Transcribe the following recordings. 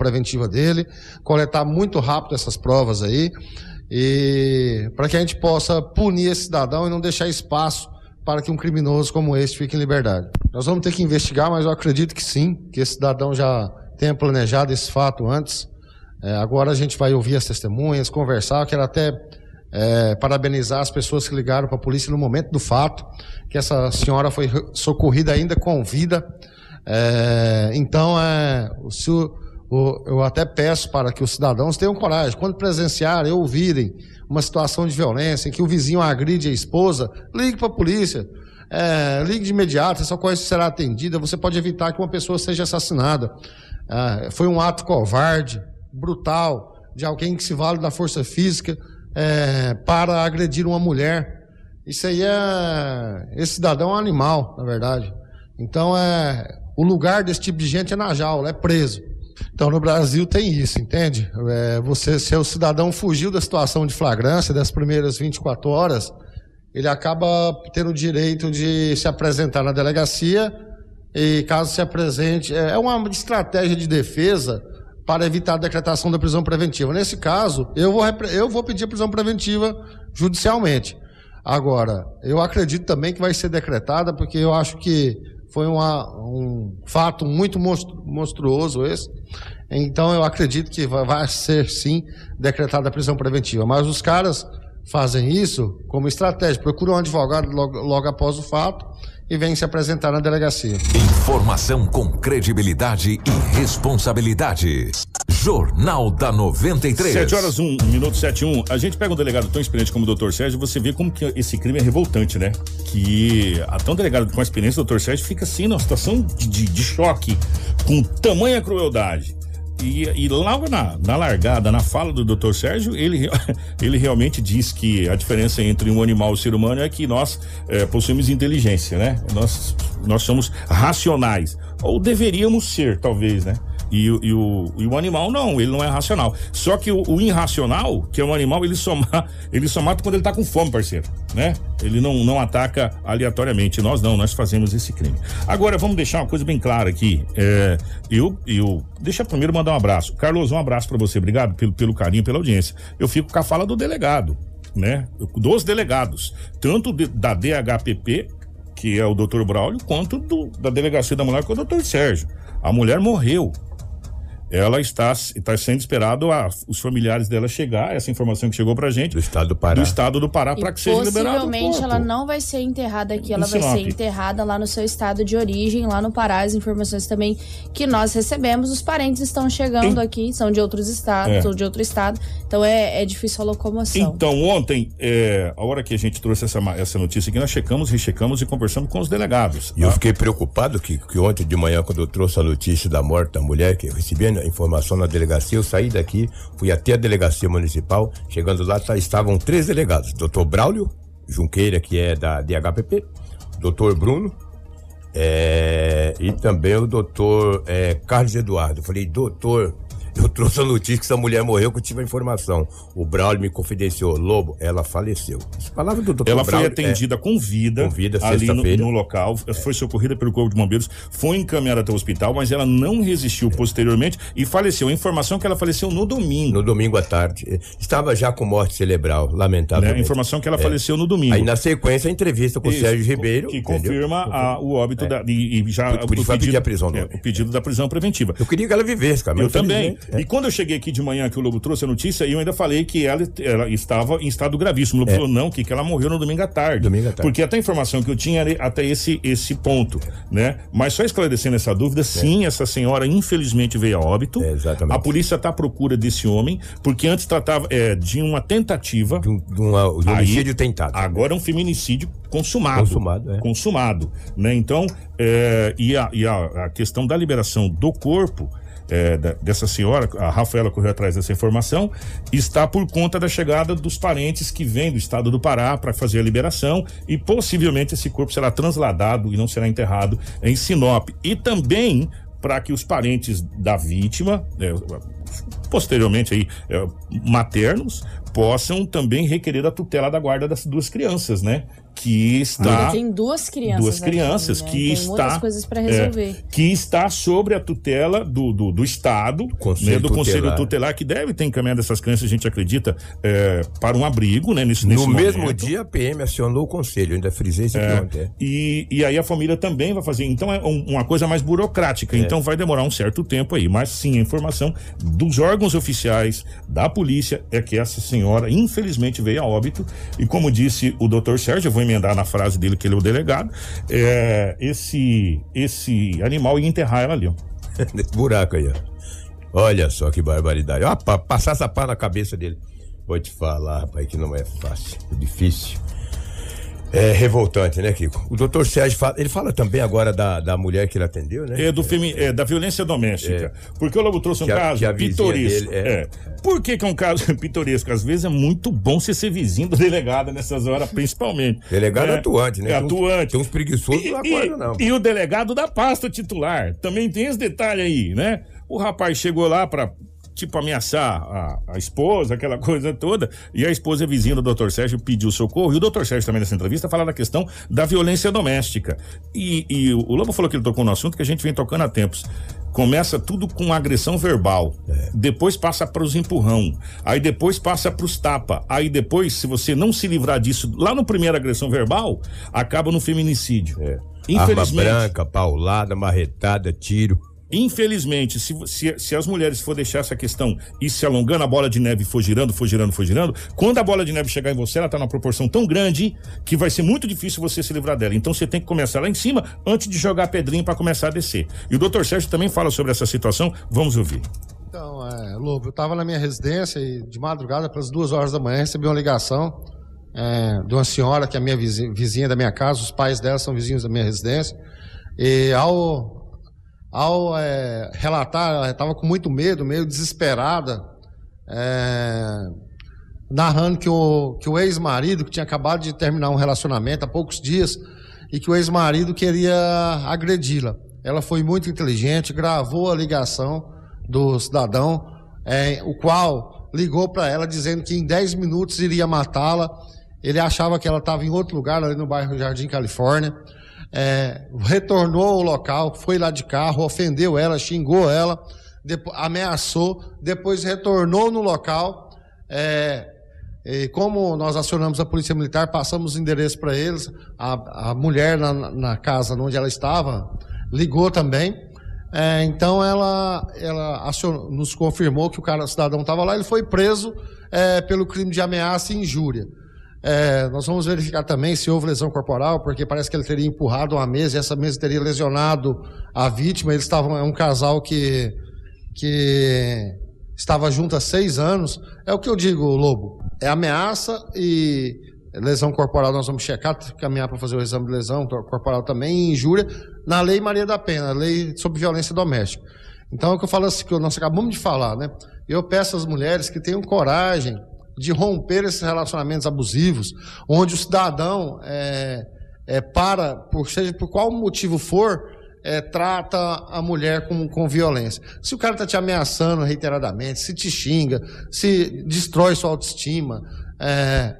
preventiva dele, coletar muito rápido essas provas aí, e para que a gente possa punir esse cidadão e não deixar espaço para que um criminoso como esse fique em liberdade. Nós vamos ter que investigar, mas eu acredito que sim, que esse cidadão já tenha planejado esse fato antes. É, agora a gente vai ouvir as testemunhas, conversar. Eu quero até é, parabenizar as pessoas que ligaram para a polícia no momento do fato, que essa senhora foi socorrida ainda com vida. É, então, é, o, o, eu até peço para que os cidadãos tenham coragem, quando presenciarem ou ouvirem uma situação de violência em que o vizinho agride a esposa, ligue para a polícia. É, ligue de imediato, essa coisa será atendida. Você pode evitar que uma pessoa seja assassinada. É, foi um ato covarde, brutal, de alguém que se vale da força física é, para agredir uma mulher. Isso aí é. Esse cidadão é um animal, na verdade. Então, é, o lugar desse tipo de gente é na jaula, é preso. Então, no Brasil tem isso, entende? É, você, se o cidadão fugiu da situação de flagrância das primeiras 24 horas, ele acaba tendo o direito de se apresentar na delegacia e, caso se apresente, é, é uma estratégia de defesa para evitar a decretação da prisão preventiva. Nesse caso, eu vou, eu vou pedir prisão preventiva judicialmente. Agora, eu acredito também que vai ser decretada, porque eu acho que foi uma, um fato muito monstruoso esse. Então, eu acredito que vai ser sim decretada a prisão preventiva. Mas os caras fazem isso como estratégia, procuram um advogado logo, logo após o fato e vem se apresentar na delegacia. Informação com credibilidade e responsabilidade. Jornal da 93. 7 horas 1, minuto 7 1. A gente pega um delegado tão experiente como o doutor Sérgio, você vê como que esse crime é revoltante, né? Que a tão delegado com a experiência, o doutor Sérgio, fica assim numa situação de, de, de choque, com tamanha crueldade. E, e logo na, na largada, na fala do Dr. Sérgio, ele, ele realmente diz que a diferença entre um animal e um ser humano é que nós é, possuímos inteligência, né? Nós, nós somos racionais. Ou deveríamos ser, talvez, né? E, e, o, e o animal não, ele não é racional. Só que o, o irracional, que é um animal, ele só, ele só mata quando ele tá com fome, parceiro, né? Ele não, não ataca aleatoriamente. Nós não, nós fazemos esse crime. Agora, vamos deixar uma coisa bem clara aqui. É, eu, eu, deixa primeiro mandar um abraço. Carlos, um abraço para você. Obrigado pelo, pelo carinho, pela audiência. Eu fico com a fala do delegado, né? Dos delegados, tanto de, da DHPP, que é o doutor Braulio, quanto do, da delegacia da mulher, que é o doutor Sérgio. A mulher morreu ela está, está sendo esperado a, os familiares dela chegar, essa informação que chegou pra gente. Do estado do Pará. Do estado do Pará, para que seja liberado. Possivelmente ela não vai ser enterrada aqui, ela vai ser enterrada lá no seu estado de origem, lá no Pará. As informações também que nós recebemos, os parentes estão chegando em... aqui, são de outros estados, é. ou de outro estado, então é, é difícil a locomoção. Então, ontem, é, a hora que a gente trouxe essa, essa notícia aqui, nós checamos, rechecamos e conversamos com os delegados. E tá? eu fiquei preocupado que, que ontem de manhã, quando eu trouxe a notícia da morte da mulher, que eu recebi informação na delegacia, eu saí daqui, fui até a delegacia municipal, chegando lá tá, estavam três delegados, doutor Braulio Junqueira, que é da DHPP, doutor Bruno, é, e também o doutor é, Carlos Eduardo. Falei, doutor, eu trouxe a notícia que essa mulher morreu, que eu tive a informação. O Braulio me confidenciou, Lobo, ela faleceu. Essa palavra do doutor Ela Braulio foi atendida é, com vida, com vida ali no, no, local, é. foi socorrida pelo Corpo de Bombeiros, foi encaminhada até o hospital, mas ela não resistiu é. posteriormente e faleceu. A informação é que ela faleceu no domingo. No domingo à tarde. Estava já com morte cerebral, lamentável. Né? A informação é que ela é. faleceu no domingo. Aí na sequência a entrevista com o Sérgio Ribeiro. Que confirma a, o óbito da. E, e já. Por, por o, pedido, a prisão, o pedido da prisão preventiva. Eu queria que ela vivesse, cara. Eu também. E quando eu cheguei aqui de manhã que o Lobo trouxe a notícia, eu ainda falei que ela, ela estava em estado gravíssimo. O Lobo é. falou, não, que, que ela morreu no domingo à tarde. Domingo à tarde. Porque até a informação que eu tinha era até esse, esse ponto, né? Mas só esclarecendo essa dúvida, é. sim, essa senhora infelizmente veio a óbito. É, exatamente. A polícia está à procura desse homem, porque antes tratava é, de uma tentativa. De um, de uma, de um homicídio tentado. Agora é um feminicídio consumado. Consumado, é. Consumado, né? Então, é, e, a, e a, a questão da liberação do corpo é, dessa senhora, a Rafaela correu atrás dessa informação, está por conta da chegada dos parentes que vêm do estado do Pará para fazer a liberação e possivelmente esse corpo será transladado e não será enterrado em Sinop. E também para que os parentes da vítima, é, posteriormente aí, é, maternos, possam também requerer a tutela da guarda das duas crianças, né? que está Ele tem duas crianças duas crianças aqui, né? que tem está coisas para resolver é, que está sobre a tutela do, do, do estado conselho né, do tutelar. conselho tutelar que deve ter encaminhado essas crianças a gente acredita é, para um abrigo né nesse, nesse No mesmo momento. dia a PM acionou o conselho, ainda frisei isso aqui É, ontem. e, e aí a família também vai fazer. Então é um- uma coisa mais burocrática. É. Então vai demorar um certo tempo aí. Mas sim, a informação dos órgãos oficiais, da polícia, é que essa senhora, infelizmente, veio a óbito. E como disse o doutor Sérgio, eu vou emendar na frase dele que ele é o delegado, é, esse, esse animal ia enterrar ela ali. ó. Nesse buraco aí, ó. Olha só que barbaridade. Ó, pa- passar essa pá na cabeça dele. Vou te falar, rapaz, que não é fácil, é difícil. É revoltante, né, Kiko? O doutor Sérgio fala, ele fala também agora da, da mulher que ele atendeu, né? É, do femi- é, da violência doméstica. Porque o Lobo trouxe um Que caso a pitoresco. dele, é. é. Por que, que é um caso pitoresco? Às vezes é muito bom você ser vizinho do delegado nessas horas, principalmente. Delegado É, atuante, né? É Tem uns- atuante. Tem uns preguiçosos que não não. E, e o delegado da pasta titular. Também tem esse detalhe aí, né? O rapaz chegou lá pra, tipo, ameaçar a, a esposa, aquela coisa toda, e a esposa vizinha do doutor Sérgio pediu socorro, e o doutor Sérgio também nessa entrevista fala da questão da violência doméstica. E, e o, Lobo falou que ele tocou no assunto que a gente vem tocando há tempos. Começa tudo com agressão verbal, depois passa para os empurrão, aí depois passa para os tapa, aí depois, se você não se livrar disso lá no primeiro agressão verbal, acaba no feminicídio. É. Arma Infelizmente, branca, paulada, marretada, tiro. Infelizmente, se, se, se as mulheres for deixar essa questão e se alongando, a bola de neve for girando, for girando, for girando, quando a bola de neve chegar em você, ela tá numa proporção tão grande que vai ser muito difícil você se livrar dela. Então você tem que começar lá em cima antes de jogar a pedrinha para começar a descer. E o doutor Sérgio também fala sobre essa situação. Vamos ouvir. Então, é, Lobo, eu estava na minha residência e de madrugada, pelas duas horas da manhã, recebi uma ligação é, de uma senhora que é minha vizinha, vizinha da minha casa, os pais dela são vizinhos da minha residência. E ao, ao é, relatar, ela estava com muito medo, meio desesperada, é, narrando que o, que o ex-marido, que tinha acabado de terminar um relacionamento há poucos dias, e que o ex-marido queria agredi-la. Ela foi muito inteligente, gravou a ligação do cidadão, é, o qual ligou para ela dizendo que em 10 minutos iria matá-la. Ele achava que ela estava em outro lugar, ali no bairro Jardim Califórnia. É, retornou ao local, foi lá de carro, ofendeu ela, xingou ela, depo- ameaçou, depois retornou no local. É, como nós acionamos a Polícia Militar, passamos o endereço para eles, a, a mulher na, na casa onde ela estava ligou também. É, então ela, ela acionou- nos confirmou que o cara, o cidadão estava lá, ele foi preso é, pelo crime de ameaça e injúria. É, nós vamos verificar também se houve lesão corporal, porque parece que ele teria empurrado uma mesa e essa mesa teria lesionado a vítima. Eles estavam, é um casal que, que estava junto há seis anos. É o que eu digo, Lobo. É ameaça e lesão corporal nós vamos checar, caminhar para fazer o exame de lesão corporal também, injúria, na Lei Maria da Pena, Lei sobre Violência Doméstica. Então é o que eu falo assim, que nós acabamos de falar, né? Eu peço às mulheres que tenham coragem de romper esses relacionamentos abusivos, onde o cidadão é, é, para, por seja por qual motivo for, é, trata a mulher com, com violência. Se o cara está te ameaçando reiteradamente, se te xinga, se destrói sua autoestima, é,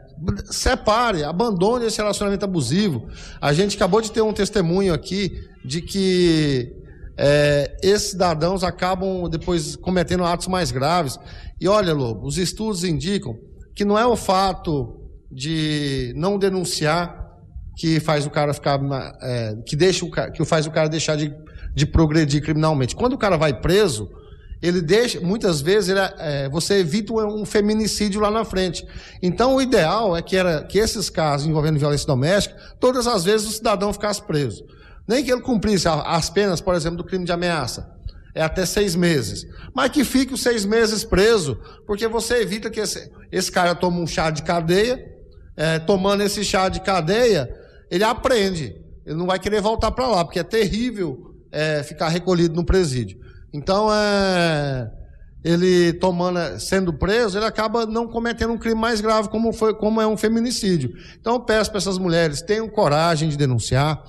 separe, abandone esse relacionamento abusivo. A gente acabou de ter um testemunho aqui de que é, esses cidadãos acabam depois cometendo atos mais graves. E olha, Lobo, os estudos indicam que não é o fato de não denunciar que faz o cara ficar é, que deixa o que faz o cara deixar de, de progredir criminalmente. Quando o cara vai preso, ele deixa, muitas vezes ele, é, você evita um feminicídio lá na frente. Então o ideal é que era que esses casos envolvendo violência doméstica, todas as vezes o cidadão ficasse preso. Nem que ele cumprisse as penas, por exemplo, do crime de ameaça. É até seis meses. Mas que fique os seis meses preso, porque você evita que esse, esse cara tome um chá de cadeia, é, tomando esse chá de cadeia, ele aprende. Ele não vai querer voltar para lá, porque é terrível é, ficar recolhido no presídio. Então, é, ele tomando, sendo preso, ele acaba não cometendo um crime mais grave, como, foi, como é um feminicídio. Então, eu peço para essas mulheres, tenham coragem de denunciar.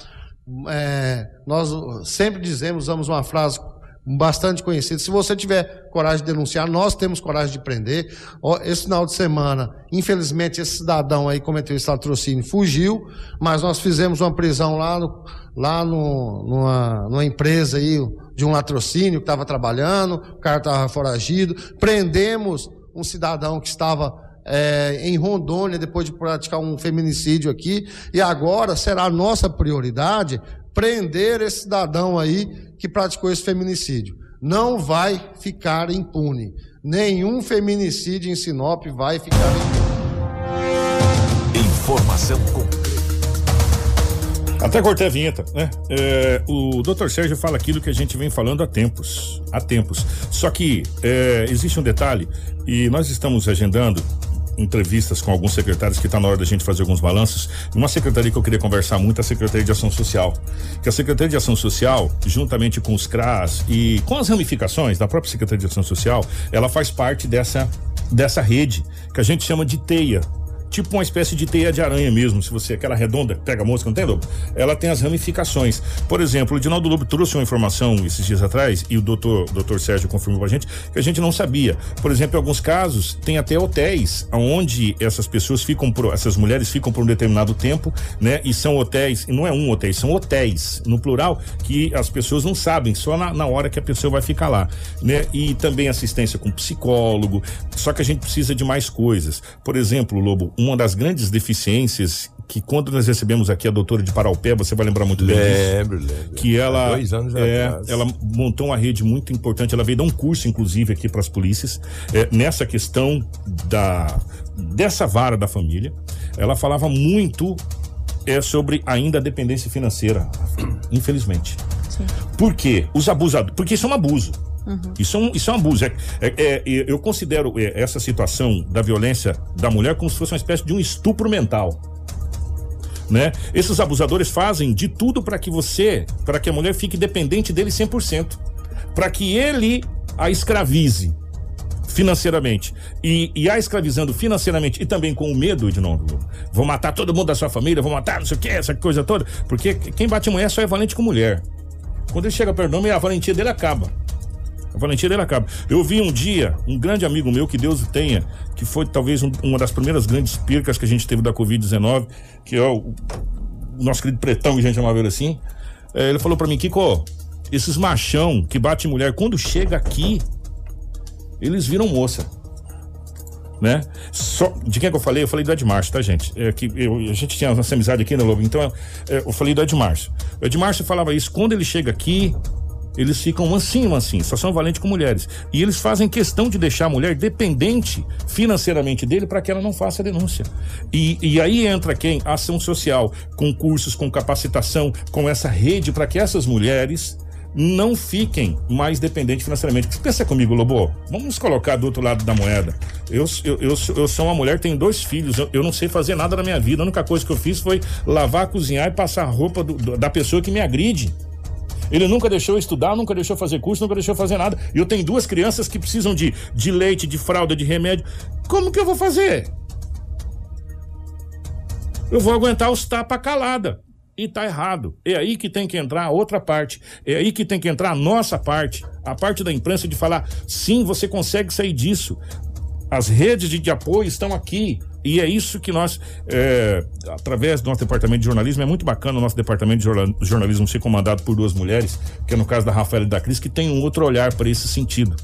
É, nós sempre dizemos, usamos uma frase bastante conhecido. Se você tiver coragem de denunciar, nós temos coragem de prender. Esse final de semana, infelizmente, esse cidadão aí cometeu esse latrocínio, fugiu, mas nós fizemos uma prisão lá, no, lá no, numa, numa empresa aí de um latrocínio que estava trabalhando, o cara estava foragido. Prendemos um cidadão que estava é, em Rondônia depois de praticar um feminicídio aqui. E agora será a nossa prioridade prender esse cidadão aí que praticou esse feminicídio. Não vai ficar impune. Nenhum feminicídio em Sinop vai ficar impune. Informação com até cortei a vinheta, né? É, o doutor Sérgio fala aquilo que a gente vem falando há tempos. Há tempos. Só que é, existe um detalhe, e nós estamos agendando entrevistas com alguns secretários que está na hora da gente fazer alguns balanços. Uma secretaria que eu queria conversar muito é a Secretaria de Ação Social. Que a Secretaria de Ação Social, juntamente com os CRAS e com as ramificações da própria Secretaria de Ação Social, ela faz parte dessa, dessa rede que a gente chama de teia tipo uma espécie de teia de aranha mesmo, se você, aquela redonda, pega a mosca, não tem, Lobo? Ela tem as ramificações. Por exemplo, o Edinaldo Lobo trouxe uma informação esses dias atrás, e o doutor, doutor Sérgio confirmou pra gente, que a gente não sabia. Por exemplo, em alguns casos, tem até hotéis onde essas pessoas ficam, por, essas mulheres ficam por um determinado tempo, né? E são hotéis, e não é um hotel, são hotéis, no plural, que as pessoas não sabem, só na, na hora que a pessoa vai ficar lá, né? E também assistência com psicólogo, só que a gente precisa de mais coisas. Por exemplo, Lobo, uma das grandes deficiências que quando nós recebemos aqui a doutora de Paraupé, você vai lembrar muito bem lembro, disso. Lembro, Que ela, dois anos é, atrás. ela montou uma rede muito importante. Ela veio dar um curso, inclusive, aqui para as polícias é, nessa questão da dessa vara da família. Ela falava muito é sobre ainda a dependência financeira, infelizmente. Sim. Por quê? Os abusadores, porque isso é um abuso. Uhum. Isso, é um, isso é um abuso. É, é, é, eu considero é, essa situação da violência da mulher como se fosse uma espécie de um estupro mental. Né? Esses abusadores fazem de tudo para que você, para que a mulher fique dependente dele 100%, para que ele a escravize financeiramente e, e a escravizando financeiramente e também com o medo de não vou matar todo mundo da sua família, vou matar não sei o que, essa coisa toda, porque quem bate mulher só é valente com mulher. Quando ele chega perto do homem, a valentia dele acaba. A valentia dele acaba. Eu vi um dia um grande amigo meu, que Deus o tenha, que foi talvez um, uma das primeiras grandes percas que a gente teve da Covid-19, que é o, o, nosso querido pretão, que a gente chamava ele assim. É, ele falou para mim, Kiko, esses machão que bate mulher, quando chega aqui, eles viram moça. Né? Só, de quem é que eu falei? Eu falei do Edmárcio, tá, gente? É, que eu, a gente tinha nossa amizade aqui, né, Lobo? Então, é, eu falei do Edmárcio. O Edmárcio falava isso, quando ele chega aqui, eles ficam mansinho, mansinho, só são valentes com mulheres. E eles fazem questão de deixar a mulher dependente financeiramente dele para que ela não faça a denúncia. E, e aí entra quem? Ação social, com cursos, com capacitação, com essa rede para que essas mulheres não fiquem mais dependentes financeiramente. Pensa comigo, Lobo. Vamos colocar do outro lado da moeda. Eu, eu, eu, eu sou uma mulher, tenho dois filhos, eu, eu, não sei fazer nada na minha vida. A única coisa que eu fiz foi lavar, cozinhar e passar a roupa do, do, da pessoa que me agride. Ele nunca deixou estudar, nunca deixou fazer curso, nunca deixou fazer nada. E eu tenho duas crianças que precisam de, de leite, de fralda, de remédio. Como que eu vou fazer? Eu vou aguentar os tapa calada. E tá errado. É aí que tem que entrar a outra parte. É aí que tem que entrar a nossa parte. A parte da imprensa de falar: sim, você consegue sair disso. As redes de, apoio estão aqui. E é isso que nós, é, através do nosso departamento de jornalismo, é muito bacana o nosso departamento de jornalismo ser comandado por duas mulheres, que é no caso da Rafaela e da Cris, que tem um outro olhar para esse sentido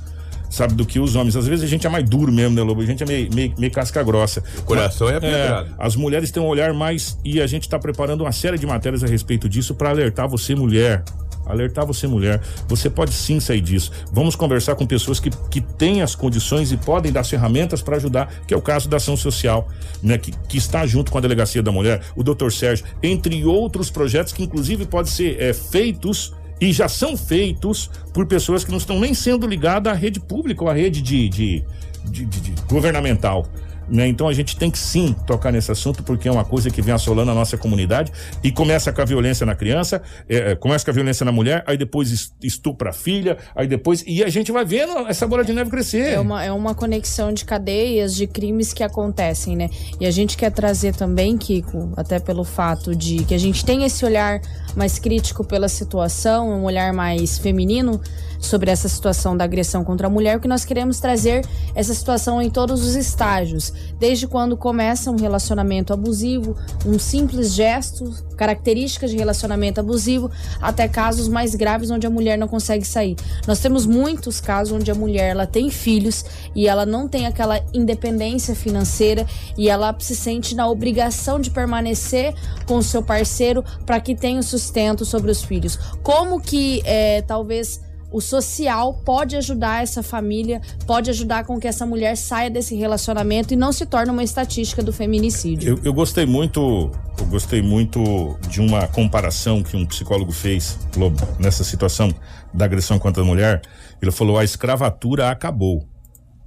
sabe, do que os homens. Às vezes a gente é mais duro mesmo, né, Lobo? A gente é meio, meio, meio casca grossa. O coração Mas, é apertado. É, as mulheres têm um olhar mais. E a gente está preparando uma série de matérias a respeito disso para alertar você, mulher, alertar você, mulher. Você pode sim sair disso. Vamos conversar com pessoas que, que têm as condições e podem dar ferramentas para ajudar, que é o caso da ação social, né? Que, que está junto com a Delegacia da Mulher, o doutor Sérgio, entre outros projetos que, inclusive, podem ser é, feitos e já são feitos por pessoas que não estão nem sendo ligadas à rede pública ou à rede de, de, de, de governamental. Né? Então a gente tem que sim tocar nesse assunto porque é uma coisa que vem assolando a nossa comunidade e começa com a violência na criança, é, é começa com a violência na mulher, aí depois estupra a filha, aí depois e a gente vai vendo essa bola de neve crescer. É uma, é uma conexão de cadeias de crimes que acontecem, né? E a gente quer trazer também, Kiko, até pelo fato de que a gente tem esse olhar mais crítico pela situação, um olhar mais feminino sobre essa situação da agressão contra a mulher, que nós queremos trazer essa situação em todos os estágios, desde quando começa um relacionamento abusivo, um simples gesto, características de relacionamento abusivo, até casos mais graves onde a mulher não consegue sair. Nós temos muitos casos onde a mulher ela tem filhos e ela não tem aquela independência financeira e ela se sente na obrigação de permanecer com o seu parceiro para que tenha o sustento sobre os filhos. Como que é, talvez o social pode ajudar essa família, pode ajudar com que essa mulher saia desse relacionamento e não se torne uma estatística do feminicídio. Eu, eu gostei muito, eu gostei muito de uma comparação que um psicólogo fez, Lobo, nessa situação da agressão contra a mulher. Ele falou: a escravatura acabou.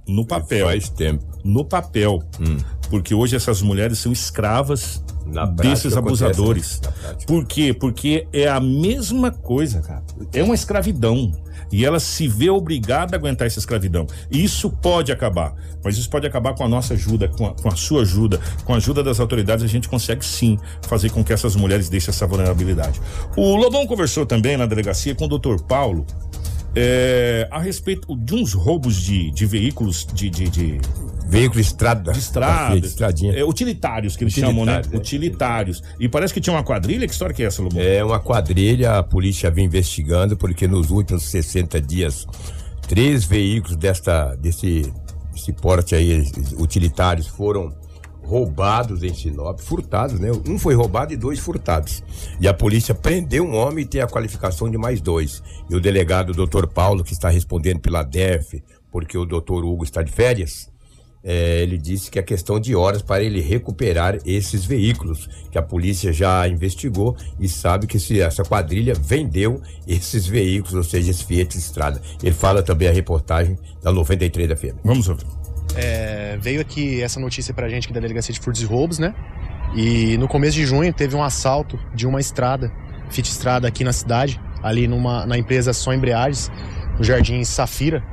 No papel. Faz tempo. No papel. Hum. Porque hoje essas mulheres são escravas desses abusadores. Por quê? Porque é a mesma coisa, cara. É uma escravidão. E ela se vê obrigada a aguentar essa escravidão. E isso pode acabar. Mas isso pode acabar com a nossa ajuda, com a, com a sua ajuda, com a ajuda das autoridades. A gente consegue sim fazer com que essas mulheres deixem essa vulnerabilidade. O Lobão conversou também na delegacia com o doutor Paulo. É, a respeito de uns roubos de, de veículos de, de, de Veículo estrada. De estrada. Estradinha. É, utilitários, que eles chamam, né? É. Utilitários. E parece que tinha uma quadrilha. Que história que é essa, Lobão? É uma quadrilha, a polícia vem investigando, porque nos últimos 60 dias, três veículos desta, desse, desse porte aí, utilitários, foram roubados em Sinop, furtados, né? Um foi roubado e dois furtados. E a polícia prendeu um homem e tem a qualificação de mais dois. E o delegado, o doutor Paulo, que está respondendo pela DEF, porque o doutor Hugo está de férias, é, ele disse que é questão de horas para ele recuperar esses veículos, que a polícia já investigou e sabe que se essa quadrilha vendeu esses veículos, ou seja, esse Fiat Estrada. Ele fala também a reportagem da 93 da FM. Vamos ouvir. É, veio aqui essa notícia pra gente aqui da Delegacia de Furtos e Roubos, né? E no começo de junho teve um assalto de uma estrada, Fiat Estrada aqui na cidade, ali numa, na empresa Só Embreagens, no Jardim Safira,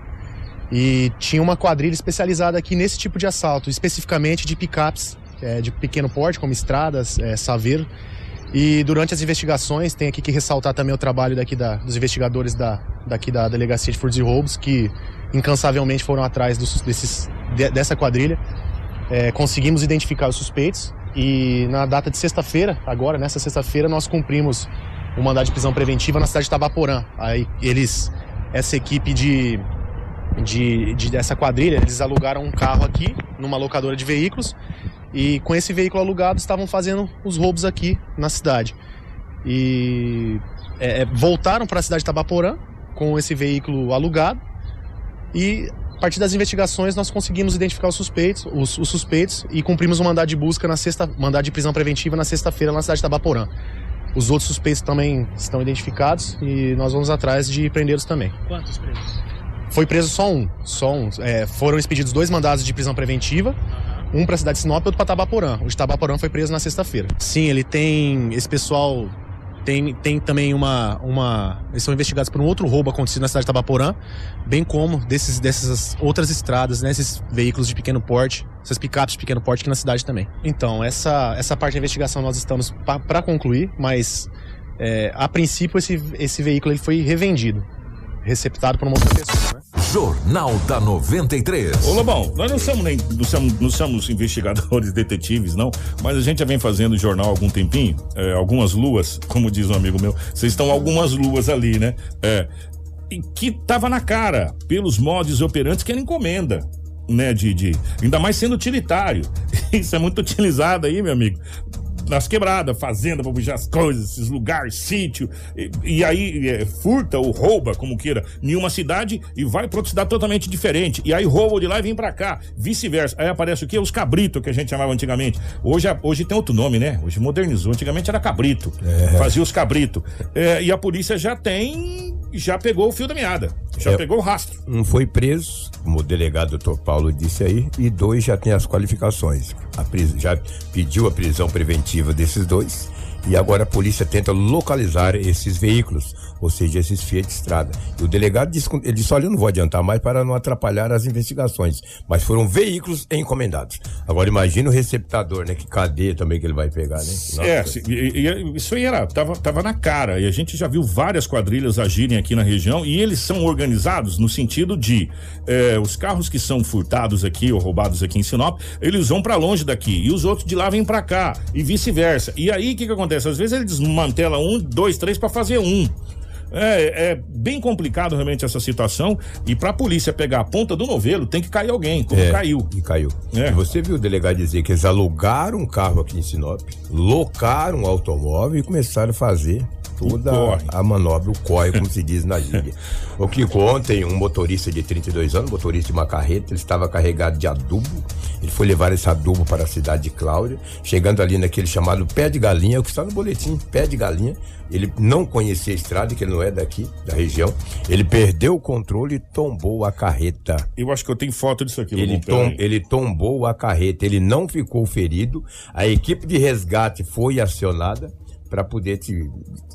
e tinha uma quadrilha especializada aqui nesse tipo de assalto, especificamente de picapes é, de pequeno porte, como estradas, é, saveiro. E durante as investigações, tem aqui que ressaltar também o trabalho daqui da, dos investigadores da, daqui da Delegacia de Furtos e Roubos, que incansavelmente foram atrás dos, desses, de, dessa quadrilha. É, conseguimos identificar os suspeitos e na data de sexta-feira, agora, nessa sexta-feira, nós cumprimos o mandado de prisão preventiva na cidade de Tabaporã. Aí eles, essa equipe de de, de, dessa quadrilha, eles alugaram um carro aqui numa locadora de veículos e com esse veículo alugado estavam fazendo os roubos aqui na cidade. E é, é voltaram para a cidade de Tabaporã com esse veículo alugado e a partir das investigações nós conseguimos identificar os suspeitos, os, os suspeitos e cumprimos um mandado de busca na sexta, mandado de prisão preventiva na sexta-feira na cidade de Tabaporã. Os outros suspeitos também estão identificados e nós vamos atrás de prendê-los também. Quantos presos? Foi preso só um. Só um. É, foram expedidos dois mandados de prisão preventiva. Um para a cidade de Sinop e outro para Tabaporã. O de Tabaporã foi preso na sexta-feira. Sim, ele tem. Esse pessoal tem, tem também uma, uma. Eles são investigados por um outro roubo acontecido na cidade de Tabaporã, bem como desses, dessas outras estradas, né? Esses veículos de pequeno porte, essas picapes de pequeno porte aqui na cidade também. Então, essa, essa parte da investigação nós estamos para concluir, mas é, a princípio esse, esse veículo ele foi revendido receptado por uma outra pessoa, né? Jornal da 93. Ô Lobão, nós não somos, nem, não somos, não somos investigadores, detetives, não, mas a gente já vem fazendo jornal há algum tempinho, é, algumas luas, como diz um amigo meu, vocês estão algumas luas ali, né? É, e que tava na cara, pelos modos operantes que era encomenda né, de, de, ainda mais sendo utilitário. Isso é muito utilizado aí, meu amigo nas quebradas, fazenda pra puxar as coisas, esses lugares, sítio, e, e aí é, furta ou rouba, como queira, em uma cidade e vai pra outra cidade totalmente diferente. E aí rouba de lá e vem pra cá, vice-versa. Aí aparece o quê? Os cabritos que a gente chamava antigamente. Hoje, hoje tem outro nome, né? Hoje modernizou. Antigamente era cabrito. É. Fazia os cabritos. É, e a polícia já tem já pegou o fio da meada, já é, pegou o rastro. Um foi preso, como o delegado doutor Paulo disse aí, e dois já tem as qualificações. Já pediu a prisão preventiva desses dois E agora a polícia tenta localizar esses veículos, ou seja, esses Fiat Estrada. E o delegado disse, ele disse, olha, eu não vou adiantar mais para não atrapalhar as investigações, mas foram veículos encomendados. Agora imagina o receptador, né? Que cadeia também que ele vai pegar, né? Nossa. É, isso aí era, tava, tava na cara, e a gente já viu várias quadrilhas agirem aqui na região, e eles são organizados no sentido de é, os carros que são furtados aqui ou roubados aqui em Sinop, eles vão para longe daqui, e os outros de lá vêm para cá, e vice-versa. E aí, o que que acontece? Às vezes ele desmantela um, dois, três para fazer um. É, é, bem complicado realmente essa situação. E pra polícia pegar a ponta do novelo, tem que cair alguém, como é, caiu. E caiu. É. E você viu o delegado dizer que eles alugaram um carro aqui em Sinop, locaram um automóvel e começaram a fazer toda a manobra, o corre, como se diz na gíria. O que ontem, um motorista de 32 anos, motorista de uma carreta, ele estava carregado de adubo. Ele foi levar esse adubo para a cidade de Cláudia, chegando ali naquele chamado pé de galinha, o que está no boletim, pé de galinha. Ele não conhecia a estrada, que ele não é daqui, da região. Ele perdeu o controle e tombou a carreta. Eu acho que eu tenho foto disso aqui. Ele, tom, ele tombou a carreta, ele não ficou ferido. A equipe de resgate foi acionada para poder te,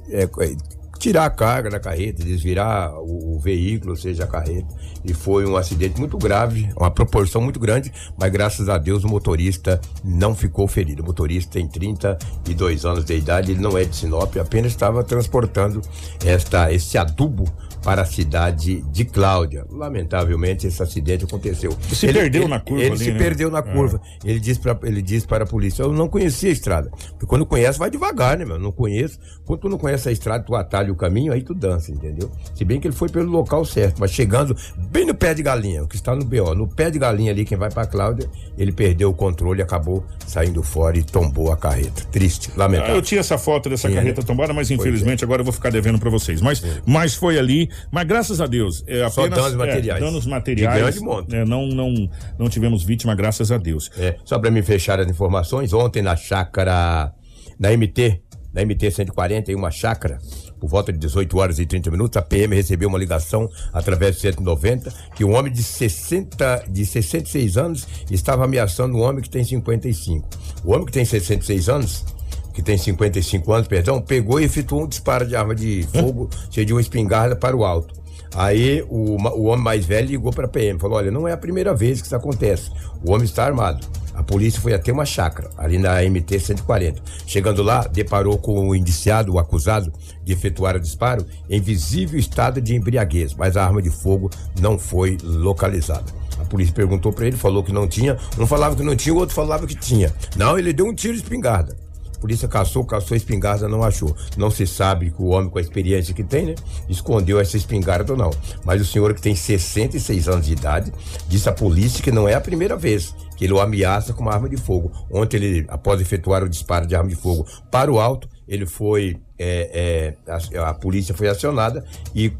é, é, tirar a carga da carreta, desvirar o, o, veículo, ou seja, a carreta. E foi um acidente muito grave, uma proporção muito grande, mas graças a Deus o motorista não ficou ferido. O motorista tem 32 anos de idade, ele não é de Sinop, apenas estava transportando esta, esse adubo para a cidade de Cláudia. Lamentavelmente, esse acidente aconteceu. Ele se ele, perdeu ele, na curva. Ele ali, se né? perdeu na é. curva. Ele disse para ele disse para a polícia: Eu não conhecia a estrada. Porque quando conhece, vai devagar, né, meu? Não conheço. Quando tu não conhece a estrada, tu atalha o caminho, aí tu dança, entendeu? Se bem que ele foi pelo local certo, mas chegando bem no pé de galinha, o que está no BO, no pé de galinha ali, quem vai para Cláudia, ele perdeu o controle acabou saindo fora e tombou a carreta. Triste, lamentável. Ah, eu tinha essa foto dessa Sim, carreta né? tombada, mas infelizmente é. agora eu vou ficar devendo para vocês. Mas, mas foi ali mas graças a Deus, é apenas, Só danos materiais. É, danos materiais. É, não, não, não tivemos vítima, graças a Deus. É, só para me fechar as informações, ontem na chácara, na MT, na MT 140, em uma chácara, por volta de 18 horas e 30 minutos, a PM recebeu uma ligação através do 190 que um homem de 60, de 66 anos estava ameaçando um homem que tem 55. O homem que tem 66 anos que tem 55 anos, perdão, pegou e efetuou um disparo de arma de fogo, cheio de uma espingarda para o alto. Aí o, o homem mais velho ligou para a PM, falou: Olha, não é a primeira vez que isso acontece. O homem está armado. A polícia foi até uma chácara, ali na MT 140. Chegando lá, deparou com o indiciado, o acusado, de efetuar o disparo em visível estado de embriaguez, mas a arma de fogo não foi localizada. A polícia perguntou para ele, falou que não tinha. Um falava que não tinha, o outro falava que tinha. Não, ele deu um tiro de espingarda polícia caçou, caçou a espingarda, não achou. Não se sabe que o homem com a experiência que tem, né, escondeu essa espingarda ou não. Mas o senhor que tem 66 anos de idade disse à polícia que não é a primeira vez que ele o ameaça com uma arma de fogo. Ontem ele, após efetuar o disparo de arma de fogo para o alto, ele foi é, é, a, a, polícia foi acionada e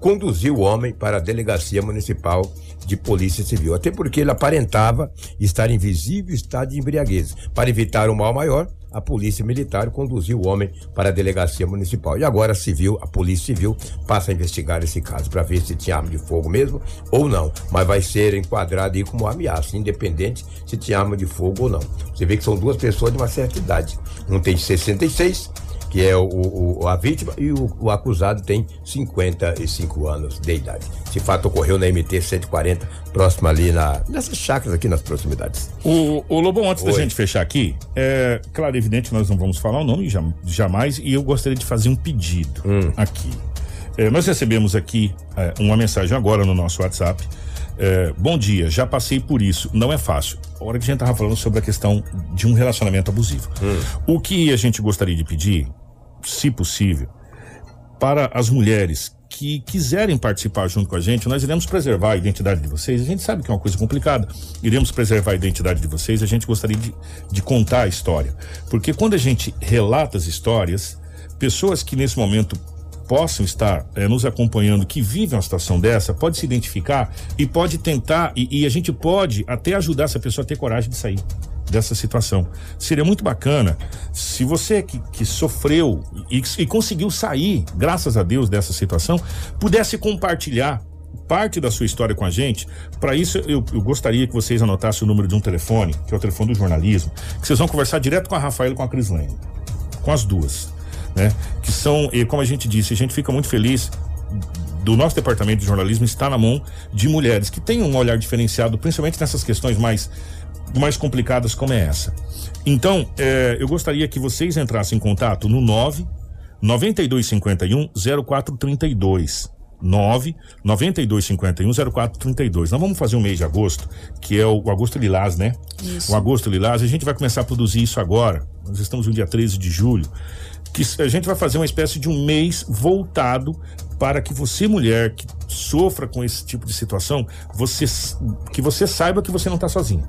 conduziu o homem para a delegacia municipal de polícia civil. Até porque ele aparentava estar em visível estado de embriaguez. Para evitar um mal maior, a polícia militar conduziu o homem para a delegacia municipal. E agora a civil, a polícia civil passa a investigar esse caso para ver se tinha arma de fogo mesmo ou não. Mas vai ser enquadrado aí como ameaça, independente se tinha arma de fogo ou não. Você vê que são duas pessoas de uma certa idade. Um tem 66 que é o, o, a vítima, e o, o, acusado tem 55 anos de idade. Esse fato ocorreu na MT 140, próximo ali na, nessas chácaras aqui nas proximidades. O, o Lobão, antes Oi. da gente fechar aqui, é claro, evidente, nós não vamos falar o nome jamais, e eu gostaria de fazer um pedido hum. aqui. É, nós recebemos aqui é, uma mensagem agora no nosso WhatsApp. É, bom dia, já passei por isso, não é fácil. A hora que a gente estava falando sobre a questão de um relacionamento abusivo. Hum. O que a gente gostaria de pedir se possível, para as mulheres que quiserem participar junto com a gente, nós iremos preservar a identidade de vocês. A gente sabe que é uma coisa complicada. Iremos preservar a identidade de vocês. A gente gostaria de, de contar a história. Porque quando a gente relata as histórias, pessoas que nesse momento possam estar é, nos acompanhando, que vivem uma situação dessa, pode se identificar e pode tentar, e, e a gente pode até ajudar essa pessoa a ter coragem de sair dessa situação. Seria muito bacana se você que, que sofreu e, e conseguiu sair, graças a Deus, dessa situação, pudesse compartilhar parte da sua história com a gente. Para isso, eu, eu, gostaria que vocês anotassem o número de um telefone, que é o telefone do jornalismo, que vocês vão conversar direto com a Rafaela e com a Crislane. com as duas, né? Que são, e como a gente disse, a gente fica muito feliz do nosso departamento de jornalismo está na mão de mulheres que têm um olhar diferenciado, principalmente nessas questões mais mais complicadas como é essa. Então, é, eu gostaria que vocês entrassem em contato no 9 9251 0432. 9 9251 0432. Nós vamos fazer um mês de agosto, que é o, o agosto lilás, né? Isso. O agosto lilás, a gente vai começar a produzir isso agora. Nós estamos no dia 13 de julho. Que a gente vai fazer uma espécie de um mês voltado para que você, mulher, que sofra com esse tipo de situação, você, que você saiba que você não está sozinha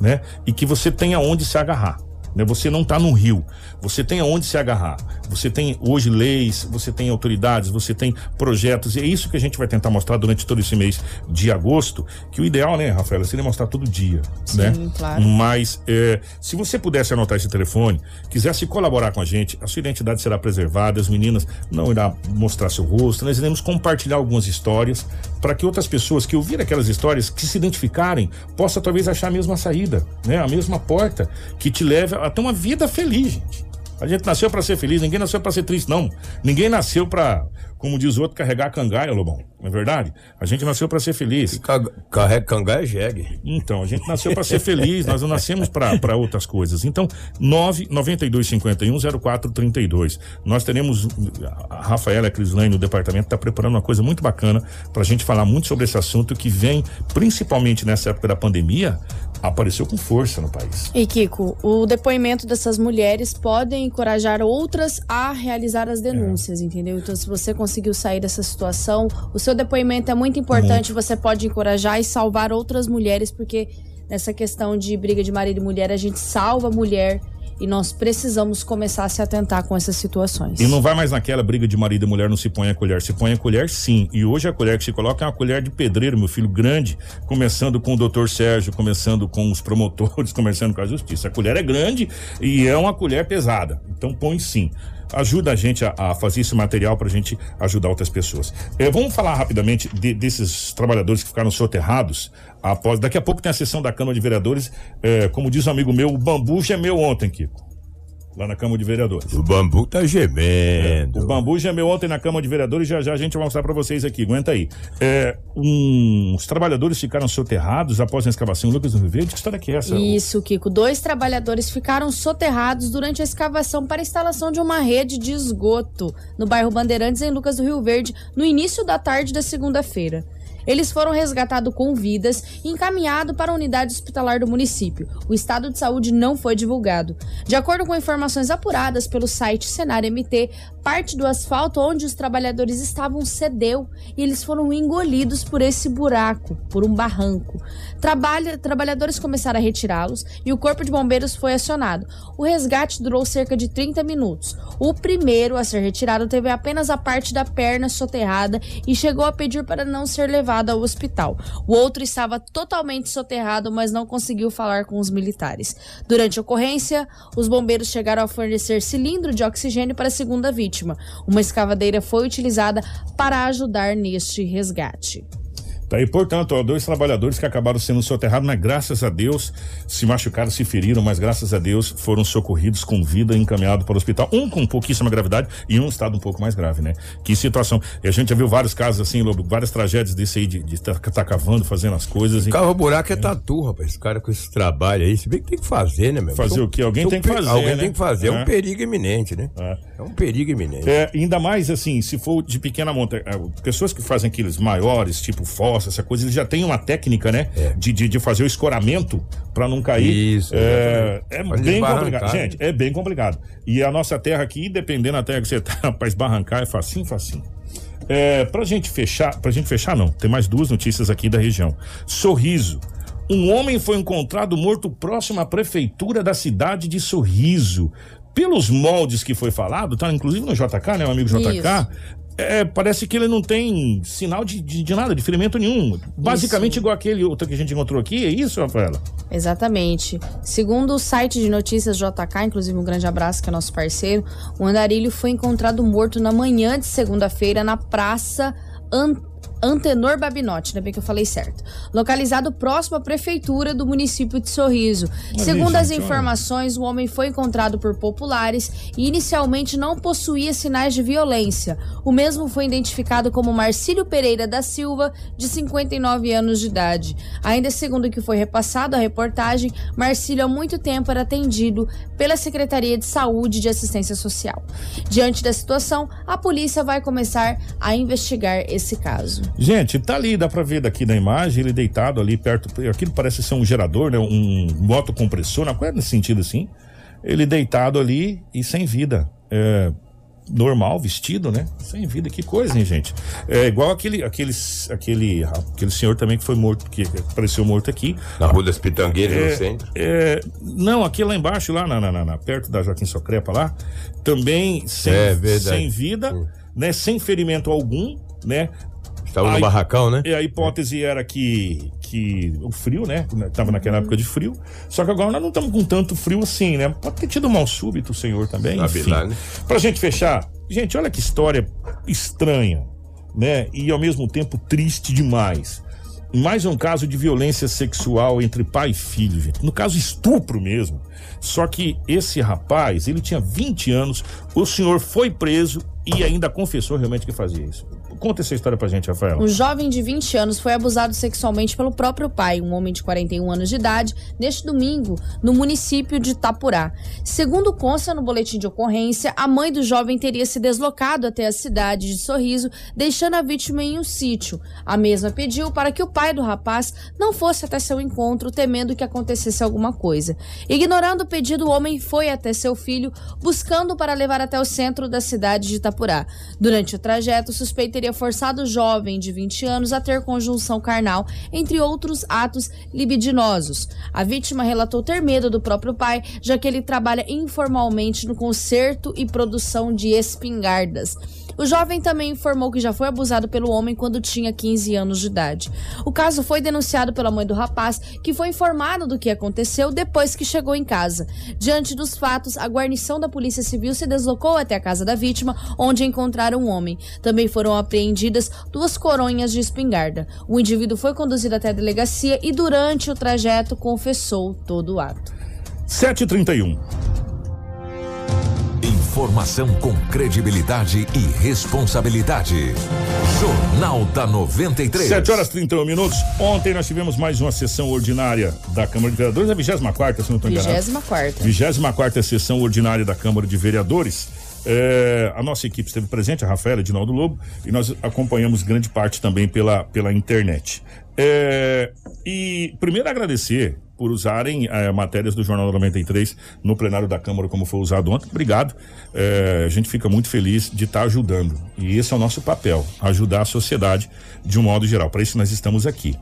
né? E que você tenha onde se agarrar. Né? Você não está no rio, você tem aonde se agarrar. Você tem hoje leis, você tem autoridades, você tem projetos, e é isso que a gente vai tentar mostrar durante todo esse mês de agosto. Que o ideal, né, Rafaela, seria mostrar todo dia. Sim, né? claro. Mas é, se você pudesse anotar esse telefone, quisesse colaborar com a gente, a sua identidade será preservada, as meninas não irão mostrar seu rosto, nós iremos compartilhar algumas histórias para que outras pessoas que ouviram aquelas histórias, que se identificarem, possam talvez achar a mesma saída, né? A mesma porta que te leve a ter uma vida feliz, gente. A gente nasceu para ser feliz, ninguém nasceu para ser triste, não. Ninguém nasceu para, como diz o outro, carregar cangaia, Lobão. Não é verdade? A gente nasceu para ser feliz. Carrega cangaia é jegue. Então, a gente nasceu para ser feliz, nós não nascemos para outras coisas. Então, 99251 0432. Nós teremos a Rafaela Crislane no departamento está preparando uma coisa muito bacana para a gente falar muito sobre esse assunto que vem principalmente nessa época da pandemia, apareceu com força no país. E Kiko, o depoimento dessas mulheres podem encorajar outras a realizar as denúncias, é. entendeu? Então, se você conseguiu sair dessa situação, o seu depoimento é muito importante, muito. você pode encorajar e salvar outras mulheres, porque nessa questão de briga de marido e mulher, a gente salva a mulher e nós precisamos começar a se atentar com essas situações. E não vai mais naquela briga de marido e mulher, não se põe a colher. Se põe a colher, sim. E hoje a colher que se coloca é uma colher de pedreiro, meu filho, grande, começando com o doutor Sérgio, começando com os promotores, começando com a justiça. A colher é grande e é uma colher pesada. Então põe sim ajuda a gente a, a fazer esse material para a gente ajudar outras pessoas. É, vamos falar rapidamente de, desses trabalhadores que ficaram soterrados após. Daqui a pouco tem a sessão da Câmara de Vereadores. É, como diz um amigo meu, o bambu gemeu ontem, Kiko lá na Câmara de Vereadores. O bambu tá gemendo. É, o bambu gemeu ontem na Câmara de Vereadores, já já a gente vai mostrar para vocês aqui, aguenta aí. É, um, os trabalhadores ficaram soterrados após a escavação em Lucas do Rio Verde, que história que é essa? Isso, Kiko, dois trabalhadores ficaram soterrados durante a escavação para a instalação de uma rede de esgoto no bairro Bandeirantes, em Lucas do Rio Verde, no início da tarde da segunda-feira. Eles foram resgatados com vidas e encaminhados para a unidade hospitalar do município. O estado de saúde não foi divulgado. De acordo com informações apuradas pelo site Cenário MT, parte do asfalto onde os trabalhadores estavam cedeu e eles foram engolidos por esse buraco, por um barranco. Trabalha, trabalhadores começaram a retirá-los e o corpo de bombeiros foi acionado. O resgate durou cerca de 30 minutos. O primeiro a ser retirado teve apenas a parte da perna soterrada e chegou a pedir para não ser levado ao hospital. O outro estava totalmente soterrado, mas não conseguiu falar com os militares. Durante a ocorrência, os bombeiros chegaram a fornecer cilindro de oxigênio para a segunda vítima. Uma escavadeira foi utilizada para ajudar neste resgate. Tá aí, portanto, ó, dois trabalhadores que acabaram sendo soterrados, mas graças a Deus se machucaram, se feriram, mas graças a Deus foram socorridos com vida e encaminhados para o hospital. Um com pouquíssima gravidade e um estado um pouco mais grave, né? Que situação. E a gente já viu vários casos assim, Lobo, várias tragédias desse aí de estar tá, tá cavando, fazendo as coisas. Cava buraco é, é tatu, rapaz. Esse cara com esse trabalho aí, se bem que tem que fazer, né, meu? Fazer o quê? Alguém tem que fazer. Alguém né? tem que fazer. É. um é. perigo iminente, né? É. é um perigo iminente. É, ainda mais assim, se for de pequena monta, é, pessoas que fazem aqueles maiores, tipo fossa, essa coisa, eles já têm tem uma técnica, né? É. De, de, de, fazer o escoramento para não cair. Isso. É, é bem complicado. Gente, é bem complicado. E a nossa terra aqui, dependendo da terra que você tá, para esbarrancar, é facinho, facinho. É, pra gente fechar, pra gente fechar não, tem mais duas notícias aqui da região. Sorriso. Um homem foi encontrado morto próximo à prefeitura da cidade de Sorriso. Pelos moldes que foi falado, tá inclusive no JK, né, o amigo JK, Isso é, parece que ele não tem sinal de, de, de nada, de ferimento nenhum. Basicamente isso. igual aquele outro que a gente encontrou aqui, é isso, Rafaela? Exatamente. Segundo o site de notícias JK, inclusive um grande abraço que é nosso parceiro, o andarilho foi encontrado morto na manhã de segunda-feira na praça An Antenor Babinotti, ainda bem que eu falei certo. Localizado próximo à prefeitura do município de Sorriso. Segundo as informações, o homem foi encontrado por populares e inicialmente não possuía sinais de violência. O mesmo foi identificado como Marcílio Pereira da Silva, de 59 anos de idade. Ainda segundo o que foi repassado à reportagem, Marcílio há muito tempo era atendido pela Secretaria de Saúde e de Assistência Social. Diante da situação, a polícia vai começar a investigar esse caso. Gente, tá ali, dá pra ver daqui na imagem, ele deitado ali perto. Aquilo parece ser um gerador, né? Um motocompressor, não é nesse sentido assim. Ele deitado ali e sem vida. É, normal, vestido, né? Sem vida, que coisa, hein, gente? É igual aquele, aquele, aquele, aquele senhor também que foi morto, que apareceu morto aqui. Na Rua das Pitangueiras, é, no centro? É, não, aqui lá embaixo, lá na, na, na, perto da Joaquim Socrepa lá, também sem, é, sem vida, hum. né? Sem ferimento algum, né? Estava no barracão, né? E a hipótese era que, que o frio, né? Tava naquela época de frio. Só que agora nós não estamos com tanto frio assim, né? Pode ter tido mal súbito o senhor também. Enfim. Lá, né? Pra gente fechar, gente, olha que história estranha, né? E ao mesmo tempo triste demais. Mais um caso de violência sexual entre pai e filho, gente. No caso, estupro mesmo. Só que esse rapaz, ele tinha 20 anos, o senhor foi preso e ainda confessou realmente que fazia isso. Conta essa história pra gente, Rafael. Um jovem de 20 anos foi abusado sexualmente pelo próprio pai, um homem de 41 anos de idade, neste domingo, no município de Itapurá. Segundo consta no boletim de ocorrência, a mãe do jovem teria se deslocado até a cidade de Sorriso, deixando a vítima em um sítio. A mesma pediu para que o pai do rapaz não fosse até seu encontro, temendo que acontecesse alguma coisa. Ignorando o pedido, o homem foi até seu filho, buscando para levar até o centro da cidade de Itapurá. Durante o trajeto, o suspeito teria teria forçado o jovem de 20 anos a ter conjunção carnal, entre outros atos libidinosos. A vítima relatou ter medo do próprio pai, já que ele trabalha informalmente no conserto e produção de espingardas. O jovem também informou que já foi abusado pelo homem quando tinha 15 anos de idade. O caso foi denunciado pela mãe do rapaz, que foi informada do que aconteceu depois que chegou em casa. Diante dos fatos, a guarnição da Polícia Civil se deslocou até a casa da vítima, onde encontraram um homem. Também foram apreendidas duas coronhas de espingarda. O indivíduo foi conduzido até a delegacia e durante o trajeto confessou todo o ato. 731. Informação com credibilidade e responsabilidade. Jornal da 93. 7 horas 31 minutos. Ontem nós tivemos mais uma sessão ordinária da Câmara de Vereadores, a 24, se não estou enganado. 24. 24 sessão ordinária da Câmara de Vereadores. É, a nossa equipe esteve presente, a Rafaela, Edinaldo Lobo, e nós acompanhamos grande parte também pela, pela internet. É, e primeiro agradecer por usarem é, matérias do Jornal 93 no plenário da Câmara, como foi usado ontem. Obrigado. É, a gente fica muito feliz de estar tá ajudando. E esse é o nosso papel: ajudar a sociedade de um modo geral. Para isso, nós estamos aqui.